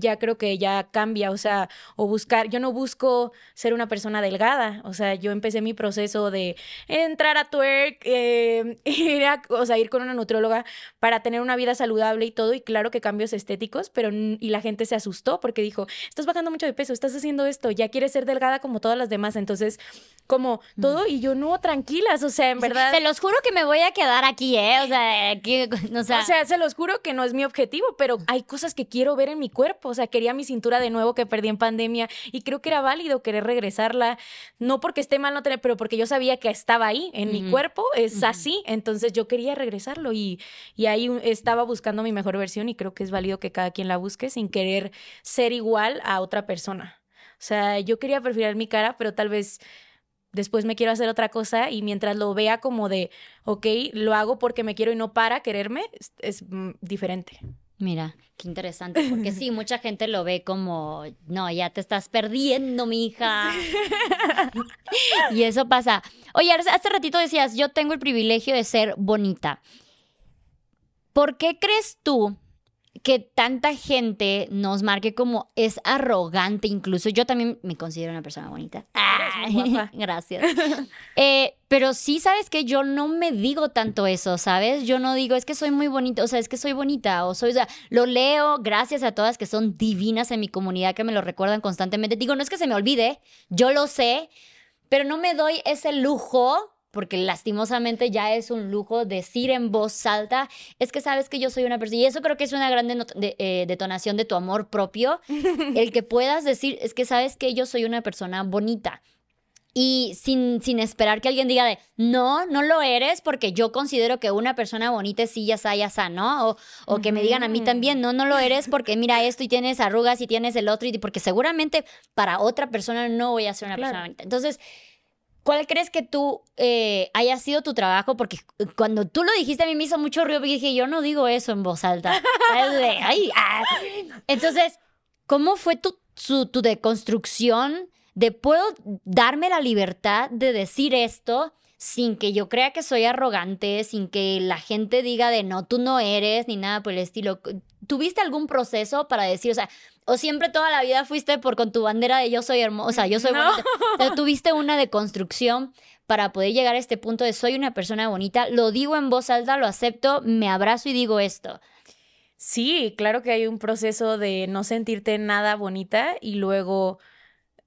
ya creo que ya cambia, o sea, o buscar, yo no busco ser una persona delgada, o sea, yo empecé mi proceso de entrar a twerk, eh, ir a- o sea, ir con una nutrióloga para tener una vida saludable y todo, y claro que cambios estéticos, pero, y la gente se asustó porque dijo, estás bajando mucho de peso, estás haciendo esto, ya quieres ser delgada como todas las demás, entonces, como todo, y yo no, tranquilas, o sea, en verdad... Se los juro que me voy a quedar aquí, ¿eh? O sea, aquí, o sea, O sea, se los juro que no es mi objetivo, pero hay cosas que quiero ver en mi cuerpo. O sea, quería mi cintura de nuevo que perdí en pandemia y creo que era válido querer regresarla. No porque esté mal, no tener, pero porque yo sabía que estaba ahí en mi cuerpo, es así. Entonces yo quería regresarlo y, y ahí estaba buscando mi mejor versión y creo que es válido que cada quien la busque sin querer ser igual a otra persona. O sea, yo quería perfilar mi cara, pero tal vez después me quiero hacer otra cosa y mientras lo vea como de, ok, lo hago porque me quiero y no para quererme, es, es, mm, diferente. Mira, qué interesante, porque sí, mucha gente lo ve como, no, ya te estás perdiendo, mija. y eso pasa. Oye, hace ratito decías, yo tengo el privilegio de ser bonita. ¿Por qué crees tú que tanta gente nos marque como es arrogante? Incluso yo también me considero una persona bonita. Guapa. Gracias. Eh, pero sí, sabes que yo no me digo tanto eso, ¿sabes? Yo no digo, es que soy muy bonita, o sea, es que soy bonita, o soy, o sea, lo leo, gracias a todas que son divinas en mi comunidad, que me lo recuerdan constantemente. Digo, no es que se me olvide, yo lo sé, pero no me doy ese lujo, porque lastimosamente ya es un lujo decir en voz alta, es que sabes que yo soy una persona, y eso creo que es una gran de- eh, detonación de tu amor propio, el que puedas decir, es que sabes que yo soy una persona bonita. y sin, sin esperar que alguien diga de, no, no lo eres porque yo considero que una persona bonita es sí, ya está, ya está, ¿no? O, o que me digan a mí también, no, no lo eres porque mira esto y tienes arrugas y tienes el otro, y porque seguramente para otra persona no voy a ser una persona bonita. Entonces, ¿Cuál crees que tú eh, haya sido tu trabajo? Porque cuando tú lo dijiste a mí me hizo mucho ruido y dije, yo no digo eso en voz alta. Ah. Entonces, ¿cómo fue tu, tu deconstrucción de puedo darme la libertad de decir esto sin que yo crea que soy arrogante, sin que la gente diga de no, tú no eres, ni nada por el estilo. ¿Tuviste algún proceso para decir, o sea, o siempre toda la vida fuiste por con tu bandera de yo soy hermosa, yo soy bonita? ¿Tuviste una deconstrucción para poder llegar a este punto de soy una persona bonita? Lo digo en voz alta, lo acepto, me abrazo y digo esto. Sí, claro que hay un proceso de no sentirte nada bonita y luego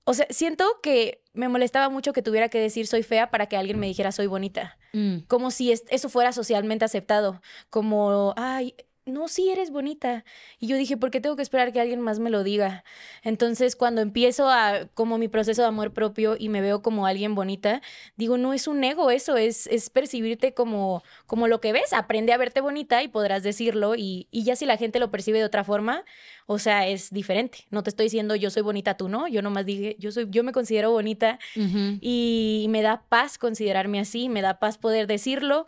o sea, siento que me molestaba mucho que tuviera que decir soy fea para que alguien me dijera soy bonita. Mm. Como si eso fuera socialmente aceptado. Como, ay, no, sí eres bonita. Y yo dije, ¿por qué tengo que esperar que alguien más me lo diga? Entonces, cuando empiezo a, como mi proceso de amor propio y me veo como alguien bonita, digo, no es un ego eso, es, es percibirte como, como lo que ves. Aprende a verte bonita y podrás decirlo. Y, y ya si la gente lo percibe de otra forma, o sea, es diferente. No te estoy diciendo yo soy bonita, tú no. Yo nomás dije, yo, soy, yo me considero bonita y me da paz considerarme así, me da paz poder decirlo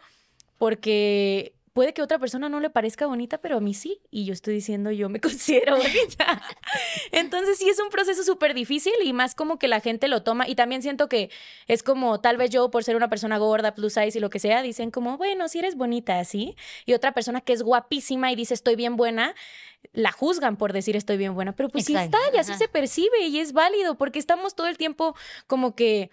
porque puede que a otra persona no le parezca bonita, pero a mí sí. Y yo estoy diciendo, yo me considero bonita. Entonces sí es un proceso súper difícil y más como que la gente lo toma. Y también siento que es como, tal vez yo por ser una persona gorda, plus size y lo que sea, dicen como, bueno, si eres bonita, así. Y otra persona que es guapísima y dice, estoy bien buena, la juzgan por decir estoy bien buena. Pero pues sí está y así se percibe y es válido porque estamos todo el tiempo como que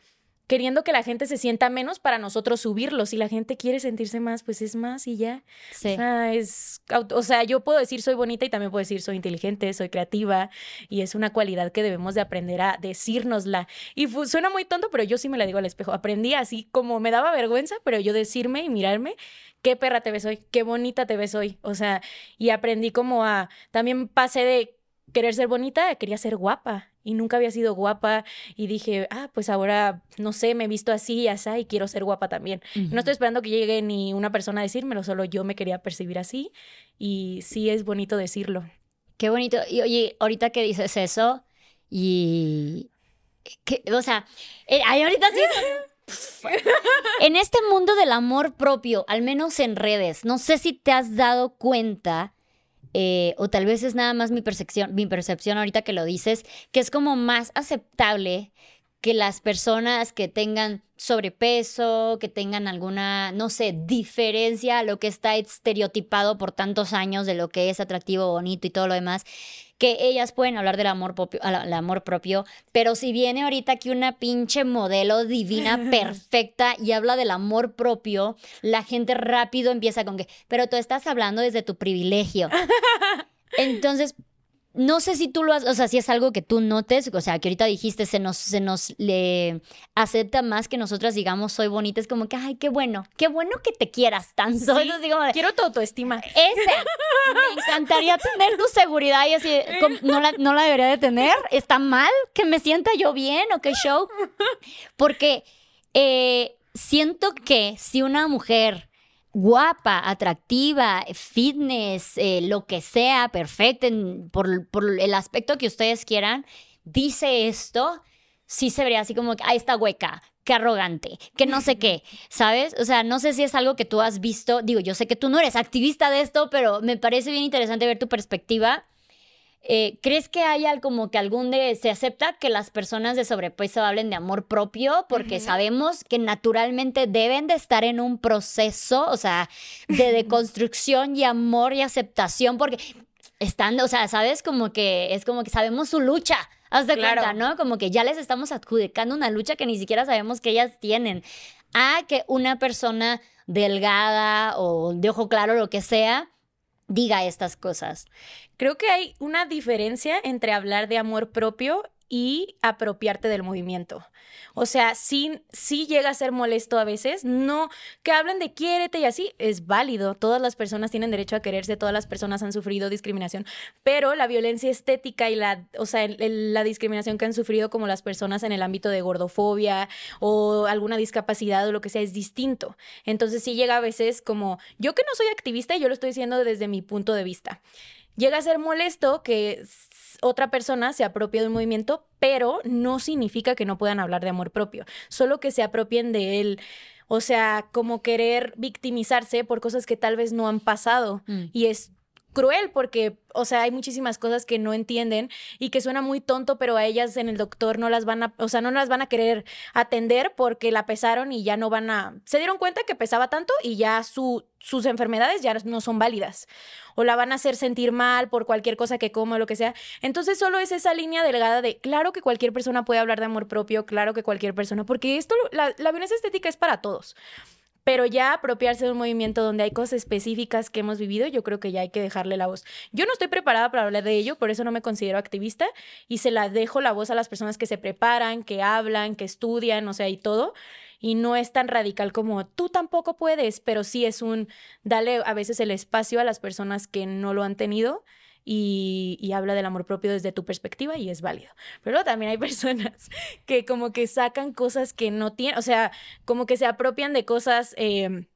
queriendo que la gente se sienta menos para nosotros subirlo. Si la gente quiere sentirse más, pues es más y ya. Sí. O sea, es, o sea, yo puedo decir soy bonita y también puedo decir soy inteligente, soy creativa y es una cualidad que debemos de aprender a decírnosla. Y suena muy tonto, pero yo sí me la digo al espejo. Aprendí así como me daba vergüenza, pero yo decirme y mirarme qué perra te ves hoy, qué bonita te ves hoy. O sea, y aprendí como a, también pasé de querer ser bonita, quería ser guapa y nunca había sido guapa y dije, ah, pues ahora, no sé, me he visto así y así y quiero ser guapa también. No estoy esperando que llegue ni una persona a decírmelo, solo yo me quería percibir así y sí es bonito decirlo. Qué bonito. Y oye, ahorita que dices eso y... o sea, eh, ahorita sí... en este mundo del amor propio, al menos en redes, no sé si te has dado cuenta eh, o tal vez es nada más mi percepción, mi percepción ahorita que lo dices, que es como más aceptable que las personas que tengan sobrepeso, que tengan alguna, no sé, diferencia a lo que está estereotipado por tantos años de lo que es atractivo, bonito y todo lo demás, que ellas pueden hablar del amor propio, el amor propio, pero si viene ahorita aquí una pinche modelo divina, perfecta y habla del amor propio, la gente rápido empieza con que, pero tú estás hablando desde tu privilegio. Entonces, no sé si tú lo has, o sea, si es algo que tú notes, o sea, que ahorita dijiste, se nos, se nos le acepta más que nosotras digamos soy bonita, es como que, ay, qué bueno, qué bueno que te quieras tanto. Quiero tu autoestima. Ese, me encantaría tener tu seguridad y así, no la, no la debería de tener, está mal que me sienta yo bien o qué show, porque eh, siento que si una mujer guapa, atractiva, fitness, eh, lo que sea, perfecta, por, el aspecto que ustedes quieran, dice esto, sí se vería así como que, ahí está hueca, qué arrogante, que no sé qué, ¿sabes? O sea, no sé si es algo que tú has visto, digo, yo sé que tú no eres activista de esto, pero me parece bien interesante ver tu perspectiva eh, ¿Crees que haya como que algún de se acepta que las personas de sobrepeso hablen de amor propio? Porque sabemos que naturalmente deben de estar en un proceso, o sea, de deconstrucción y amor y aceptación, porque están, o sea, sabes como que es como que sabemos su lucha. Haz de cuenta, ¿no? Como que ya les estamos adjudicando una lucha que ni siquiera sabemos que ellas tienen. A que una persona delgada o de ojo claro, lo que sea, diga estas cosas. Creo que hay una diferencia entre hablar de amor propio y apropiarte del movimiento. O sea, sí, sí llega a ser molesto a veces, no, que hablen de quiérete y así, es válido, todas las personas tienen derecho a quererse, todas las personas han sufrido discriminación, pero la violencia estética y la, o sea, la discriminación que han sufrido como las personas en el ámbito de gordofobia o alguna discapacidad o lo que sea es distinto. Entonces sí llega a veces como, yo que no soy activista, yo lo estoy diciendo desde mi punto de vista llega a ser molesto que otra persona se apropie de un movimiento, pero no significa que no puedan hablar de amor propio, solo que se apropien de él. O sea, como querer victimizarse por cosas que tal vez no han pasado. Mm. Y es cruel porque, o sea, hay muchísimas cosas que no entienden y que suena muy tonto, pero a ellas en el doctor no las van a, o sea, no las van a querer atender porque la pesaron y ya no van a, se dieron cuenta que pesaba tanto y ya su, sus enfermedades ya no son válidas o la van a hacer sentir mal por cualquier cosa que coma o lo que sea. Entonces solo es esa línea delgada de, claro que cualquier persona puede hablar de amor propio, claro que cualquier persona, porque esto, la, la violencia estética es para todos pero ya apropiarse de un movimiento donde hay cosas específicas que hemos vivido, yo creo que ya hay que dejarle la voz. Yo no estoy preparada para hablar de ello, por eso no me considero activista y se la dejo la voz a las personas que se preparan, que hablan, que estudian, o sea, y todo. Y no es tan radical como tú tampoco puedes, pero sí es un dale a veces el espacio a las personas que no lo han tenido y, habla del amor propio desde tu perspectiva y es válido. Pero también hay personas que como que sacan cosas que no tienen, o sea, como que se apropian de cosas em,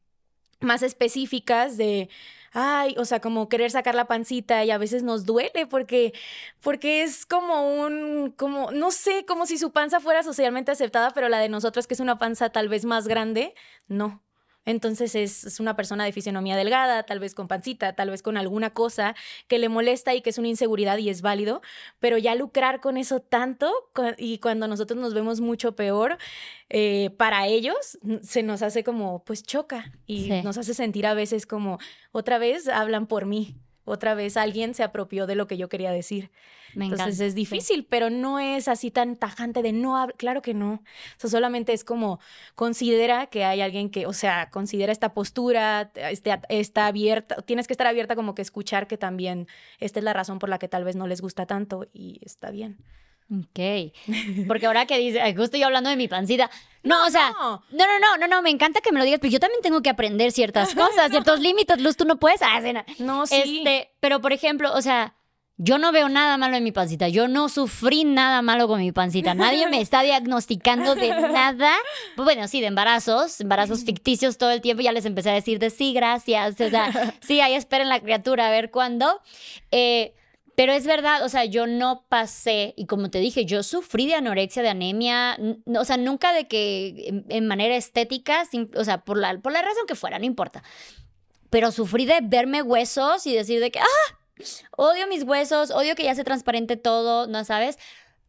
más específicas de ay, o sea, como querer sacar la pancita y a veces nos duele porque, porque es como un, como, no sé, como si su panza fuera socialmente aceptada, pero la de nosotros, que es una panza tal vez más grande, no. Entonces es, una persona de fisionomía delgada, tal vez con pancita, tal vez con alguna cosa que le molesta y que es una inseguridad y es válido, pero ya lucrar con eso tanto y cuando nosotros nos vemos mucho peor, eh, para ellos se nos hace como, pues choca y nos hace sentir a veces como, otra vez hablan por mí otra vez alguien se apropió de lo que yo quería decir. Entonces es difícil, pero no es así tan tajante de no Claro que no. O sea, solamente es como considera que hay alguien que, o sea, considera esta postura, este, está abierta, tienes que estar abierta como que escuchar que también esta es la razón por la que tal vez no les gusta tanto y está bien. Ok. Porque ahora que dice, justo yo hablando de mi pancita. No, o sea, no. no, no, no, no, me encanta que me lo digas, pero yo también tengo que aprender ciertas cosas, ciertos límites. Luz, tú no puedes. Ah, no, sí. Este, pero por ejemplo, o sea, yo no veo nada malo en mi pancita. Yo no sufrí nada malo con mi pancita. Nadie me está diagnosticando de nada. Bueno, sí, de embarazos, embarazos ficticios todo el tiempo. Ya les empecé a decir de sí, gracias. O sea, sí, ahí esperen la criatura a ver cuándo. Eh, pero es verdad, o sea, yo no pasé, y como te dije, yo sufrí de anorexia, de anemia, o sea, nunca de que en, manera estética, o sea, por la, razón que fuera, no importa. Pero sufrí de verme huesos y decir de que, ah, odio mis huesos, odio que ya se transparente todo, ¿no sabes?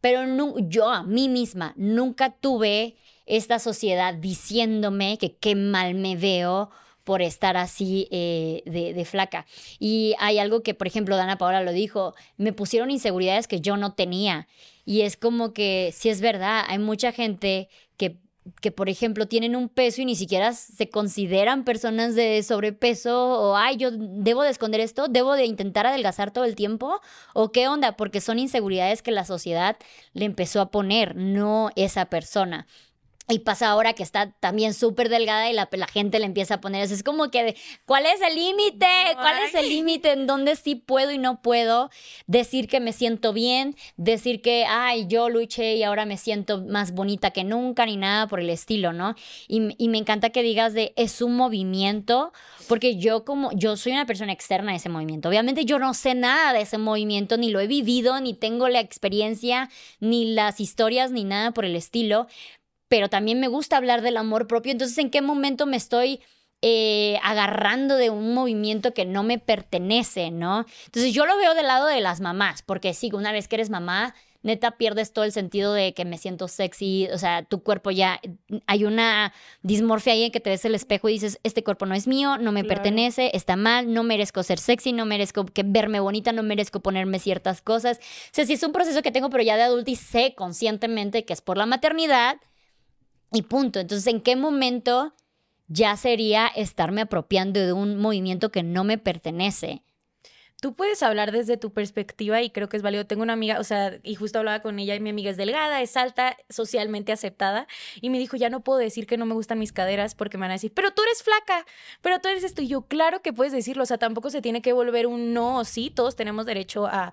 Pero yo a mí misma nunca tuve esta sociedad diciéndome que qué mal me veo por estar así eh, de, flaca. Y hay algo que, por ejemplo, Dana Paola lo dijo, me pusieron inseguridades que yo no tenía. Y es como que, si es verdad, hay mucha gente que que, por ejemplo, tienen un peso y ni siquiera se consideran personas de sobrepeso o, ay, yo debo de esconder esto, debo de intentar adelgazar todo el tiempo, o qué onda, porque son inseguridades que la sociedad le empezó a poner, no esa persona. Y pasa ahora que está también súper delgada y la, la, gente le empieza a poner eso. Es como que, ¿cuál es el límite? ¿Cuál es el límite en donde sí puedo y no puedo decir que me siento bien? Decir que, ay, yo luché y ahora me siento más bonita que nunca, ni nada por el estilo, ¿no? Y, y me encanta que digas de, es un movimiento, porque yo como, yo soy una persona externa de ese movimiento. Obviamente yo no sé nada de ese movimiento, ni lo he vivido, ni tengo la experiencia, ni las historias, ni nada por el estilo pero también me gusta hablar del amor propio. Entonces, ¿en qué momento me estoy eh, agarrando de un movimiento que no me pertenece, ¿no? Entonces, yo lo veo del lado de las mamás, porque sí, una vez que eres mamá, neta pierdes todo el sentido de que me siento sexy, o sea, tu cuerpo ya, hay una dismorfia ahí en que te ves el espejo y dices, este cuerpo no es mío, no me pertenece, está mal, no merezco ser sexy, no merezco que verme bonita, no merezco ponerme ciertas cosas. O sea, sí es un proceso que tengo, pero ya de adulta y sé conscientemente que es por la maternidad y punto. Entonces, ¿en qué momento ya sería estarme apropiando de un movimiento que no me pertenece? tú puedes hablar desde tu perspectiva y creo que es válido. Tengo una amiga, o sea, y justo hablaba con ella y mi amiga es delgada, es alta, socialmente aceptada y me dijo, ya no puedo decir que no me gustan mis caderas porque me van a decir, pero tú eres flaca, pero tú eres esto. Y yo, claro que puedes decirlo, o sea, tampoco se tiene que volver un no o sí, todos tenemos derecho a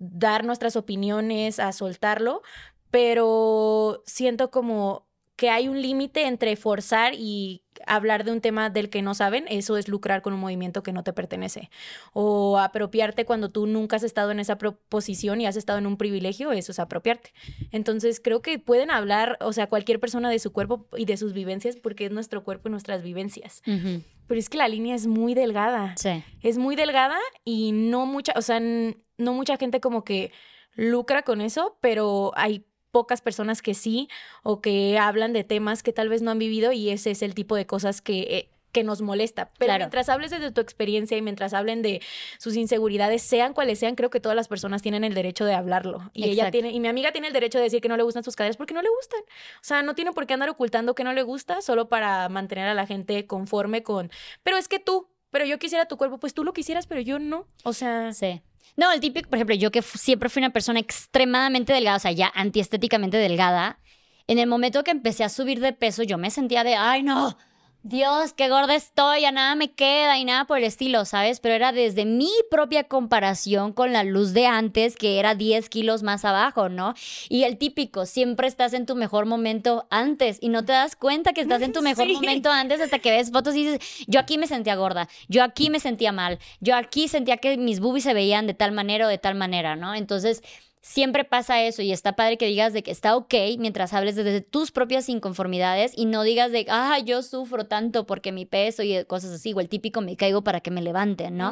dar nuestras opiniones, a soltarlo, pero siento como que hay un límite entre forzar y hablar de un tema del que no saben, eso es lucrar con un movimiento que no te pertenece. O apropiarte cuando tú nunca has estado en esa posición y has estado en un privilegio, eso es apropiarte. Entonces creo que pueden hablar, o sea, cualquier persona de su cuerpo y de sus vivencias, porque es nuestro cuerpo y nuestras vivencias. Pero es que la línea es muy delgada. Sí. Es muy delgada y no mucha, o sea, no mucha gente como que lucra con eso, pero hay pocas personas que sí o que hablan de temas que tal vez no han vivido y ese es el tipo de cosas que... Eh, que nos molesta. Pero mientras hables desde tu experiencia y mientras hablen de sus inseguridades, sean cuales sean, creo que todas las personas tienen el derecho de hablarlo. Y ella tiene, y mi amiga tiene el derecho de decir que no le gustan sus caderas porque no le gustan. O sea, no tiene por qué andar ocultando que no le gusta solo para mantener a la gente conforme con, pero es que tú, pero yo quisiera tu cuerpo, pues tú lo quisieras, pero yo no. O sea, sí. No, el típico, por ejemplo, yo que siempre fui una persona extremadamente delgada, o sea, ya antiestéticamente delgada, en el momento que empecé a subir de peso, yo me sentía de, ay, no, Dios, qué gorda estoy, ya nada me queda y nada por el estilo, ¿sabes? Pero era desde mi propia comparación con la luz de antes, que era 10 kilos más abajo, ¿no? Y el típico, siempre estás en tu mejor momento antes y no te das cuenta que estás en tu mejor momento antes hasta que ves fotos y dices, yo aquí me sentía gorda, yo aquí me sentía mal, yo aquí sentía que mis boobies se veían de tal manera o de tal manera, ¿no? Entonces siempre pasa eso y está padre que digas de que está ok mientras hables desde tus propias inconformidades y no digas de, ah, yo sufro tanto porque mi peso y cosas así, o el típico me caigo para que me levanten, ¿no?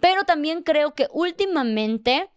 Pero también creo que últimamente...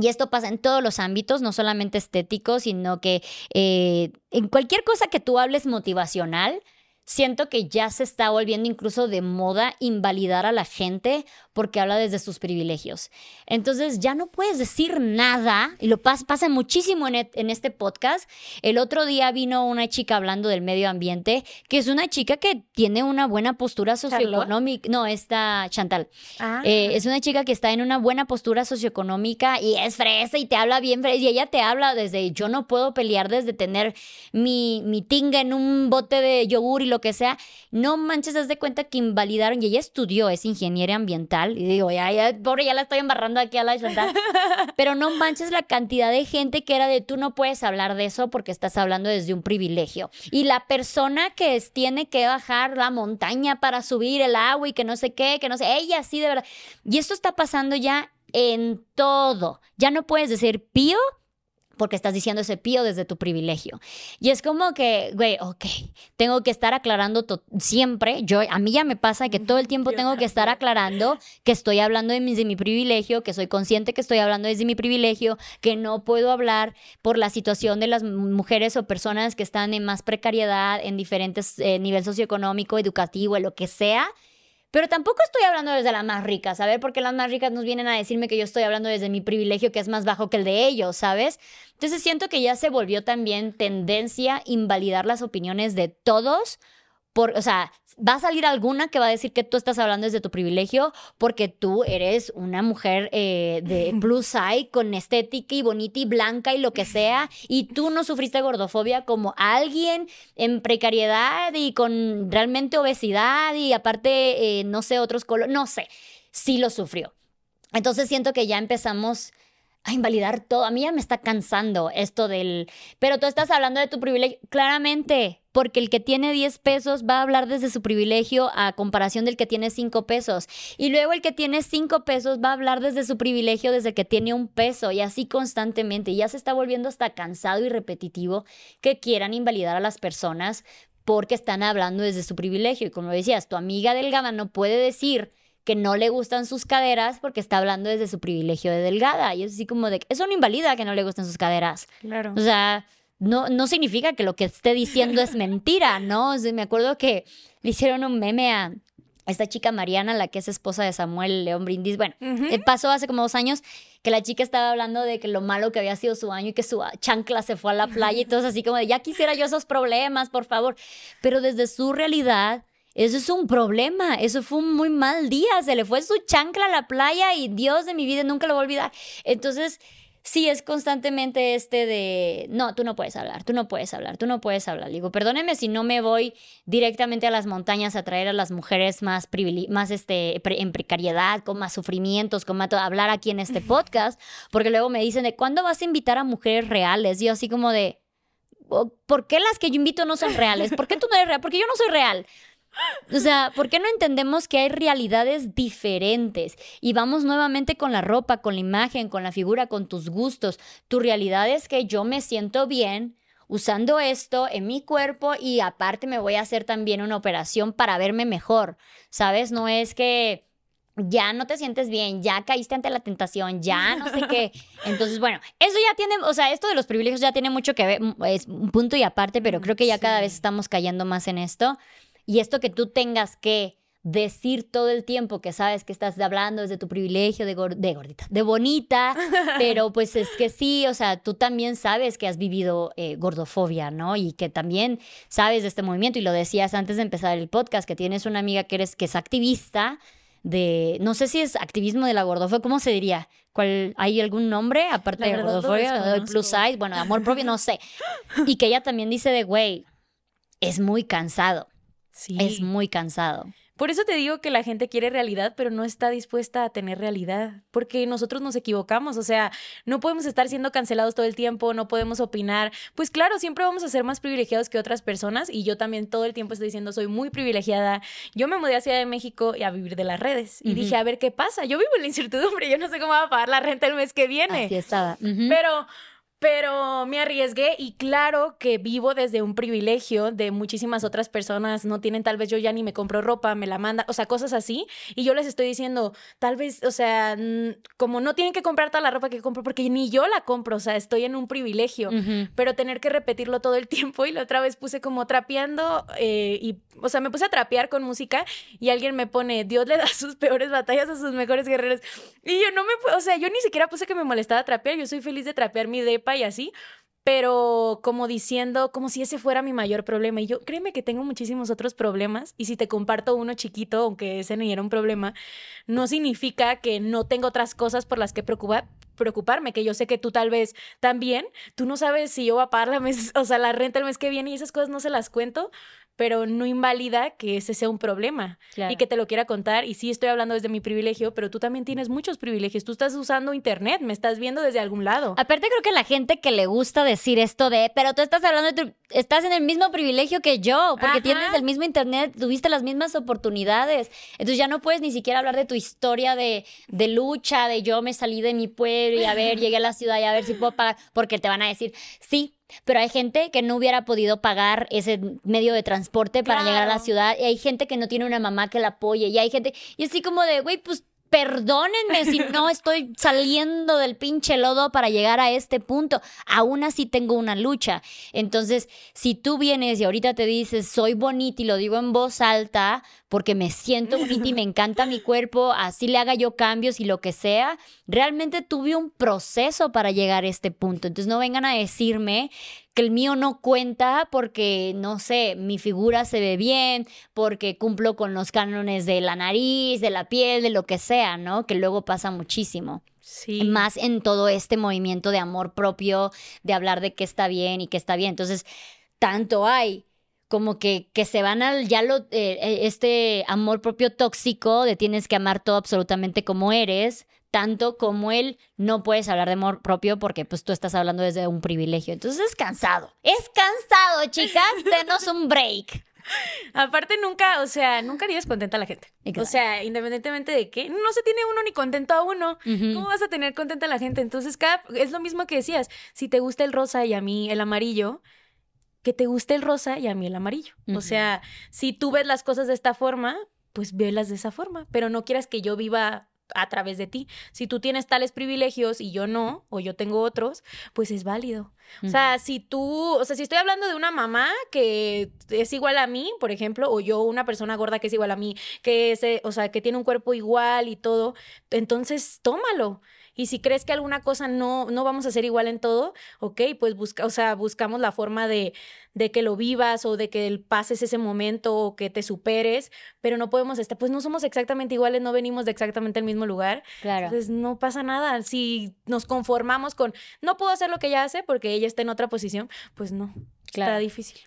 Y esto pasa en todos los ámbitos, no solamente estéticos, sino que eh, en cualquier cosa que tú hables motivacional, siento que ya se está volviendo incluso de moda invalidar a la gente porque habla desde sus privilegios. Entonces ya no puedes decir nada, y lo pasa muchísimo e, en, este podcast. El otro día vino una chica hablando del medio ambiente, que es una chica que tiene una buena postura socioeconómica. No, está Chantal. Ah. Eh, es una chica que está en una buena postura socioeconómica y es fresa y te habla bien fresa. Y ella te habla desde yo no puedo pelear desde tener mi, mi tinga en un bote de yogur y lo que sea. No manches, haz de cuenta que invalidaron. Y ella estudió, es ingeniera ambiental y digo, ya, ya, pobre, ya la estoy embarrando aquí a la Chantal. Pero no manches la cantidad de gente que era de tú no puedes hablar de eso porque estás hablando desde un privilegio. Y la persona que tiene que bajar la montaña para subir el agua y que no sé qué, que no sé, ella sí de verdad. Y esto está pasando ya en todo. Ya no puedes decir pío porque estás diciendo ese pío desde tu privilegio. Y es como que, güey, ok, tengo que estar aclarando siempre. Yo, a mí ya me pasa que todo el tiempo tengo que estar aclarando que estoy hablando de mi, de mi privilegio, que soy consciente que estoy hablando desde mi privilegio, que no puedo hablar por la situación de las mujeres o personas que están en más precariedad, en diferentes eh, nivel socioeconómico, educativo, en lo que sea pero tampoco estoy hablando desde las más ricas, ¿sabes? Porque las más ricas nos vienen a decirme que yo estoy hablando desde mi privilegio que es más bajo que el de ellos, ¿sabes? Entonces siento que ya se volvió también tendencia invalidar las opiniones de todos o sea, va a salir alguna que va a decir que tú estás hablando desde tu privilegio porque tú eres una mujer eh, de plus size con estética y bonita y blanca y lo que sea y tú no sufriste gordofobia como alguien en precariedad y con realmente obesidad y aparte, eh, no sé, otros colores, no sé, sí lo sufrió. Entonces siento que ya empezamos a invalidar todo. A mí ya me está cansando esto del, pero tú estás hablando de tu privilegio. Claramente, porque el que tiene 10 pesos va a hablar desde su privilegio a comparación del que tiene 5 pesos. Y luego el que tiene 5 pesos va a hablar desde su privilegio desde que tiene un peso y así constantemente. Ya se está volviendo hasta cansado y repetitivo que quieran invalidar a las personas porque están hablando desde su privilegio. Y como decías, tu amiga delgada no puede decir que no le gustan sus caderas porque está hablando desde su privilegio de delgada. Y es así como de, eso no invalida que no le gusten sus caderas. Claro. O sea, no, no significa que lo que esté diciendo es mentira, ¿no? me acuerdo que le hicieron un meme a esta chica Mariana, la que es esposa de Samuel León Brindis. Bueno, eh, pasó hace como dos años que la chica estaba hablando de que lo malo que había sido su año y que su chancla se fue a la playa y todo así como de, ya quisiera yo esos problemas, por favor. Pero desde su realidad eso es un problema, eso fue un muy mal día, se le fue su chancla a la playa y Dios de mi vida nunca lo voy a olvidar. Entonces, sí es constantemente este de, no, tú no puedes hablar, tú no puedes hablar, tú no puedes hablar. digo, perdóneme si no me voy directamente a las montañas a traer a las mujeres más, más este, en precariedad, con más sufrimientos, con más hablar aquí en este podcast, porque luego me dicen de, ¿cuándo vas a invitar a mujeres reales? yo así como de, ¿por qué las que yo invito no son reales? ¿Por qué tú no eres real? Porque yo no soy real. O sea, ¿por qué no entendemos que hay realidades diferentes? Y vamos nuevamente con la ropa, con la imagen, con la figura, con tus gustos. Tu realidad es que yo me siento bien usando esto en mi cuerpo y aparte me voy a hacer también una operación para verme mejor, ¿sabes? No es que ya no te sientes bien, ya caíste ante la tentación, ya no sé qué. Entonces, bueno, eso ya tiene, o sea, esto de los privilegios ya tiene mucho que ver, mm, es un punto y aparte, pero creo que ya cada vez estamos cayendo más en esto. Y esto que tú tengas que decir todo el tiempo que sabes que estás hablando desde tu privilegio de, de gordita, de bonita, pero pues es que sí, o sea, tú también sabes que has vivido eh, gordofobia, ¿no? Y que también sabes de este movimiento y lo decías antes de empezar el podcast, que tienes una amiga que eres que es activista de, no sé si es activismo de la gordofobia, ¿cómo se diría? ¿Cuál, ¿Hay algún nombre aparte de gordofobia? plus size, bueno, amor propio, no sé. Y que ella también dice de, güey, es muy cansado. Sí. Es muy cansado. Por eso te digo que la gente quiere realidad, pero no está dispuesta a tener realidad, porque nosotros nos equivocamos, o sea, no podemos estar siendo cancelados todo el tiempo, no podemos opinar. Pues claro, siempre vamos a ser más privilegiados que otras personas y yo también todo el tiempo estoy diciendo soy muy privilegiada. Yo me mudé a Ciudad de México y a vivir de las redes y dije, a ver qué pasa. Yo vivo en la incertidumbre, yo no sé cómo va a pagar la renta el mes que viene. Así estaba. Pero pero me arriesgué y claro que vivo desde un privilegio de muchísimas otras personas, no tienen tal vez yo ya ni me compro ropa, me la manda, o sea, cosas así. Y yo les estoy diciendo, tal vez, o sea, como no tienen que comprar toda la ropa que compro, porque ni yo la compro, o sea, estoy en un privilegio, pero tener que repetirlo todo el tiempo y la otra vez puse como trapeando eh, y, o sea, me puse a trapear con música y alguien me pone, Dios le da sus peores batallas a sus mejores guerreros. Y yo no me, o sea, yo ni siquiera puse que me molestaba trapear, yo soy feliz de trapear mi depa y así, pero como diciendo, como si ese fuera mi mayor problema. Y yo, créeme que tengo muchísimos otros problemas, y si te comparto uno chiquito, aunque ese no era un problema, no significa que no tengo otras cosas por las que preocuparme, que yo sé que tú tal vez también, tú no sabes si yo voy a pagar la, mes, o sea, la renta el mes que viene y esas cosas no se las cuento, pero no invalida que ese sea un problema y que te lo quiera contar. Y sí estoy hablando desde mi privilegio, pero tú también tienes muchos privilegios. Tú estás usando internet, me estás viendo desde algún lado. Aparte creo que la gente que le gusta decir esto de, pero tú estás hablando de tu, estás en el mismo privilegio que yo, porque tienes el mismo internet, tuviste las mismas oportunidades. Entonces ya no puedes ni siquiera hablar de tu historia de, de lucha, de yo me salí de mi pueblo y a ver, llegué a la ciudad y a ver si puedo pagar, porque te van a decir, sí, pero hay gente que no hubiera podido pagar ese medio de transporte para llegar a la ciudad y hay gente que no tiene una mamá que la apoye y hay gente y así como de, güey, pues perdónenme si no estoy saliendo del pinche lodo para llegar a este punto. Aún así tengo una lucha. Entonces, si tú vienes y ahorita te dices, soy bonita y lo digo en voz alta porque me siento bonita y me encanta mi cuerpo, así le haga yo cambios y lo que sea, realmente tuve un proceso para llegar a este punto. Entonces, no vengan a decirme que el mío no cuenta porque, no sé, mi figura se ve bien, porque cumplo con los cánones de la nariz, de la piel, de lo que sea, ¿no? Que luego pasa muchísimo. Sí. Más en todo este movimiento de amor propio, de hablar de qué está bien y qué está bien. Entonces, tanto hay como que, que se van al ya lo eh, eh, este amor propio tóxico de tienes que amar todo absolutamente como eres tanto como él no puedes hablar de amor propio porque pues tú estás hablando desde un privilegio. Entonces es cansado. Es cansado, chicas. Denos un break. Aparte nunca, o sea, nunca digas contenta a la gente. O sea, independientemente de que no se tiene uno ni contento a uno, ¿cómo vas a tener contenta a la gente? Entonces, cada, es lo mismo que decías, si te gusta el rosa y a mí el amarillo, que te guste el rosa y a mí el amarillo. O sea, si tú ves las cosas de esta forma, pues velas de esa forma, pero no quieras que yo viva a través de ti. Si tú tienes tales privilegios y yo no, o yo tengo otros, pues es válido. O sea, si tú, o sea, si estoy hablando de una mamá que es igual a mí, por ejemplo, o yo una persona gorda que es igual a mí, que es, o sea, que tiene un cuerpo igual y todo, entonces tómalo. Y si crees que alguna cosa no, no vamos a hacer igual en todo, ok, pues busca, o sea, buscamos la forma de, de que lo vivas o de que pases ese momento o que te superes, pero no podemos estar, pues no somos exactamente iguales, no venimos de exactamente el mismo lugar. Claro. Entonces no pasa nada. Si nos conformamos con, no puedo hacer lo que ella hace porque ella está en otra posición, pues no, Claro. está difícil.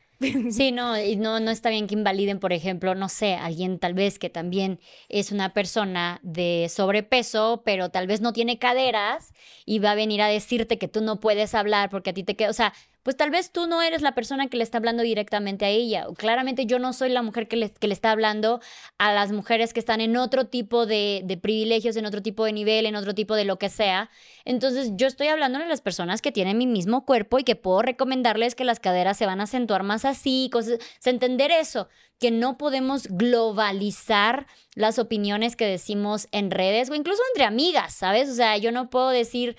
Sí, no, no, no está bien que invaliden, por ejemplo, no sé, alguien tal vez que también es una persona de sobrepeso, pero tal vez no tiene caderas y va a venir a decirte que tú no puedes hablar porque a ti te queda, o sea, pues tal vez tú no eres la persona que le está hablando directamente a ella. Claramente yo no soy la mujer que le, que le está hablando a las mujeres que están en otro tipo de, de privilegios, en otro tipo de nivel, en otro tipo de lo que sea. Entonces yo estoy hablando a las personas que tienen mi mismo cuerpo y que puedo recomendarles que las caderas se van a acentuar más así, cosas, entender eso, que no podemos globalizar las opiniones que decimos en redes o incluso entre amigas, ¿sabes? O sea, yo no puedo decir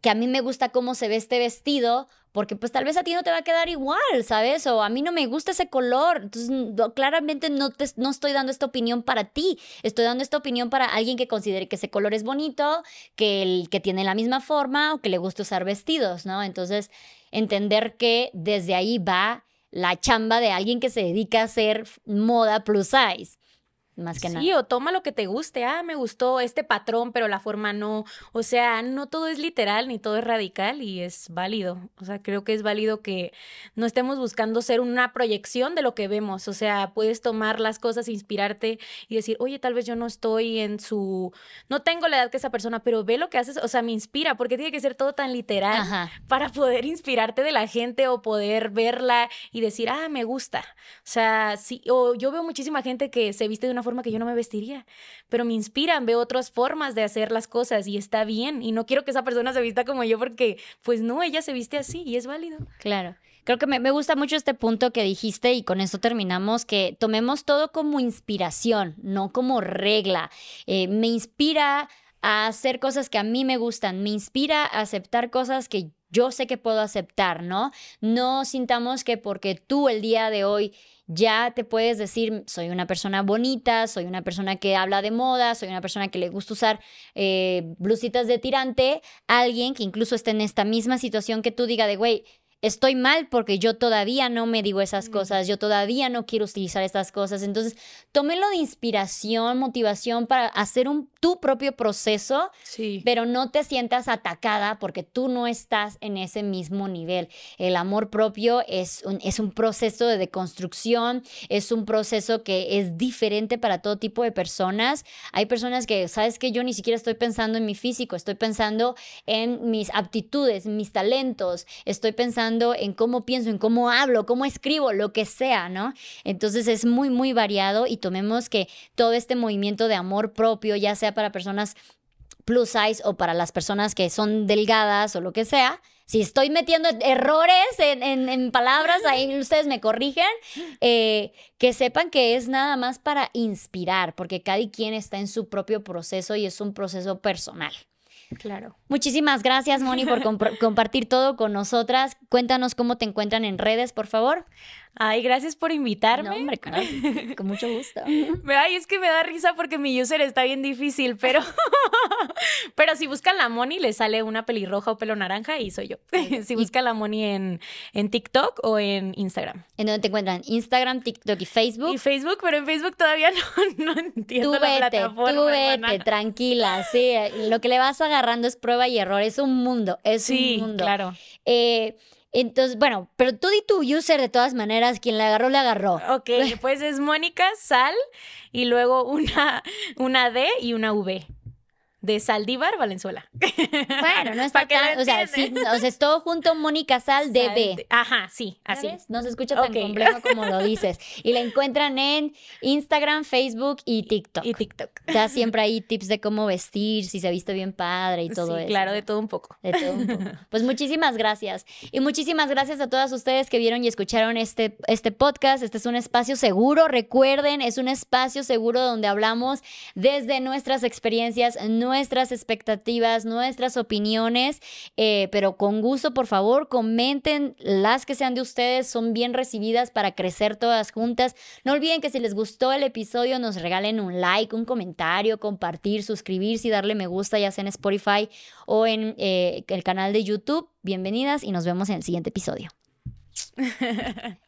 que a mí me gusta cómo se ve este vestido, porque pues tal vez a ti no te va a quedar igual, ¿sabes? O a mí no me gusta ese color. Entonces, claramente no, te, no estoy dando esta opinión para ti, estoy dando esta opinión para alguien que considere que ese color es bonito, que, el, que tiene la misma forma o que le gusta usar vestidos, ¿no? Entonces, entender que desde ahí va la chamba de alguien que se dedica a hacer moda plus size, más que Sí, nada. o toma lo que te guste. Ah, me gustó este patrón, pero la forma no. O sea, no todo es literal ni todo es radical y es válido. O sea, creo que es válido que no estemos buscando ser una proyección de lo que vemos. O sea, puedes tomar las cosas, inspirarte y decir, oye, tal vez yo no estoy en su. No tengo la edad que esa persona, pero ve lo que haces. O sea, me inspira, porque tiene que ser todo tan literal Ajá. para poder inspirarte de la gente o poder verla y decir, ah, me gusta. O sea, sí, o yo veo muchísima gente que se viste de una forma que yo no me vestiría, pero me inspiran, veo otras formas de hacer las cosas y está bien. Y no quiero que esa persona se vista como yo porque, pues no, ella se viste así y es válido. Claro. Creo que me, gusta mucho este punto que dijiste y con eso terminamos, que tomemos todo como inspiración, no como regla. Eh, me inspira a hacer cosas que a mí me gustan, me inspira a aceptar cosas que yo sé que puedo aceptar, ¿no? No sintamos que porque tú el día de hoy ya te puedes decir, soy una persona bonita, soy una persona que habla de moda, soy una persona que le gusta usar eh, blusitas de tirante, alguien que incluso esté en esta misma situación que tú diga de, güey, estoy mal porque yo todavía no me digo esas cosas, yo todavía no quiero utilizar estas cosas. Entonces, tómelo de inspiración, motivación para hacer un, tu propio proceso, Sí. pero no te sientas atacada porque tú no estás en ese mismo nivel. El amor propio es un, es un proceso de deconstrucción, es un proceso que es diferente para todo tipo de personas. Hay personas que, sabes que yo ni siquiera estoy pensando en mi físico, estoy pensando en mis aptitudes, mis talentos, estoy pensando en cómo pienso, en cómo hablo, cómo escribo, lo que sea, ¿no? Entonces es muy, muy variado y tomemos que todo este movimiento de amor propio, ya sea para personas plus size o para las personas que son delgadas o lo que sea. Si estoy metiendo errores en, en- en palabras, ahí ustedes me corrigen, eh, que sepan que es nada más para inspirar, porque cada quien está en su propio proceso y es un proceso personal. Claro. Muchísimas gracias, Moni, por compartir todo con nosotras. Cuéntanos cómo te encuentran en redes, por favor. Ay, gracias por invitarme. No, hombre, con, con mucho gusto. Ay, es que me da risa porque mi user está bien difícil, pero pero si buscan la Moni le sale una pelirroja o pelo naranja y soy yo. si buscan la Moni en, en TikTok o en Instagram. ¿En dónde te encuentran? Instagram, TikTok y Facebook. Y Facebook, pero en Facebook todavía no, no entiendo Tú la vete, plataforma. tú vete, hermana. tranquila, sí. Lo que le vas agarrando es prueba y error, es un mundo, es Sí, un mundo. claro. Eh, entonces, bueno, pero tú di tu user de todas maneras, quien le agarró, le agarró. Ok, pues es Mónica Sal y luego una, una D y una V. De Saldívar, Valenzuela. Bueno, no está tan, o sea, sí, o sea, es todo junto Mónica Sal DB. Sal- Ajá, sí, ¿Ya así. ves? No se escucha tan complejo como lo dices. Y la encuentran en Instagram, Facebook y TikTok. Y TikTok. Da siempre ahí tips de cómo vestir, si se viste bien padre y todo sí, eso. claro, de todo un poco. De todo un poco. Pues muchísimas gracias. Y muchísimas gracias a todas ustedes que vieron y escucharon este, este podcast. Este es un espacio seguro, recuerden, es un espacio seguro donde hablamos desde nuestras experiencias, nuestras expectativas, nuestras opiniones, eh, pero con gusto, por favor, comenten las que sean de ustedes, son bien recibidas para crecer todas juntas. No olviden que si les gustó el episodio, nos regalen un like, un comentario, compartir, suscribirse y darle me gusta, ya sea en Spotify o en eh, el canal de YouTube. Bienvenidas y nos vemos en el siguiente episodio.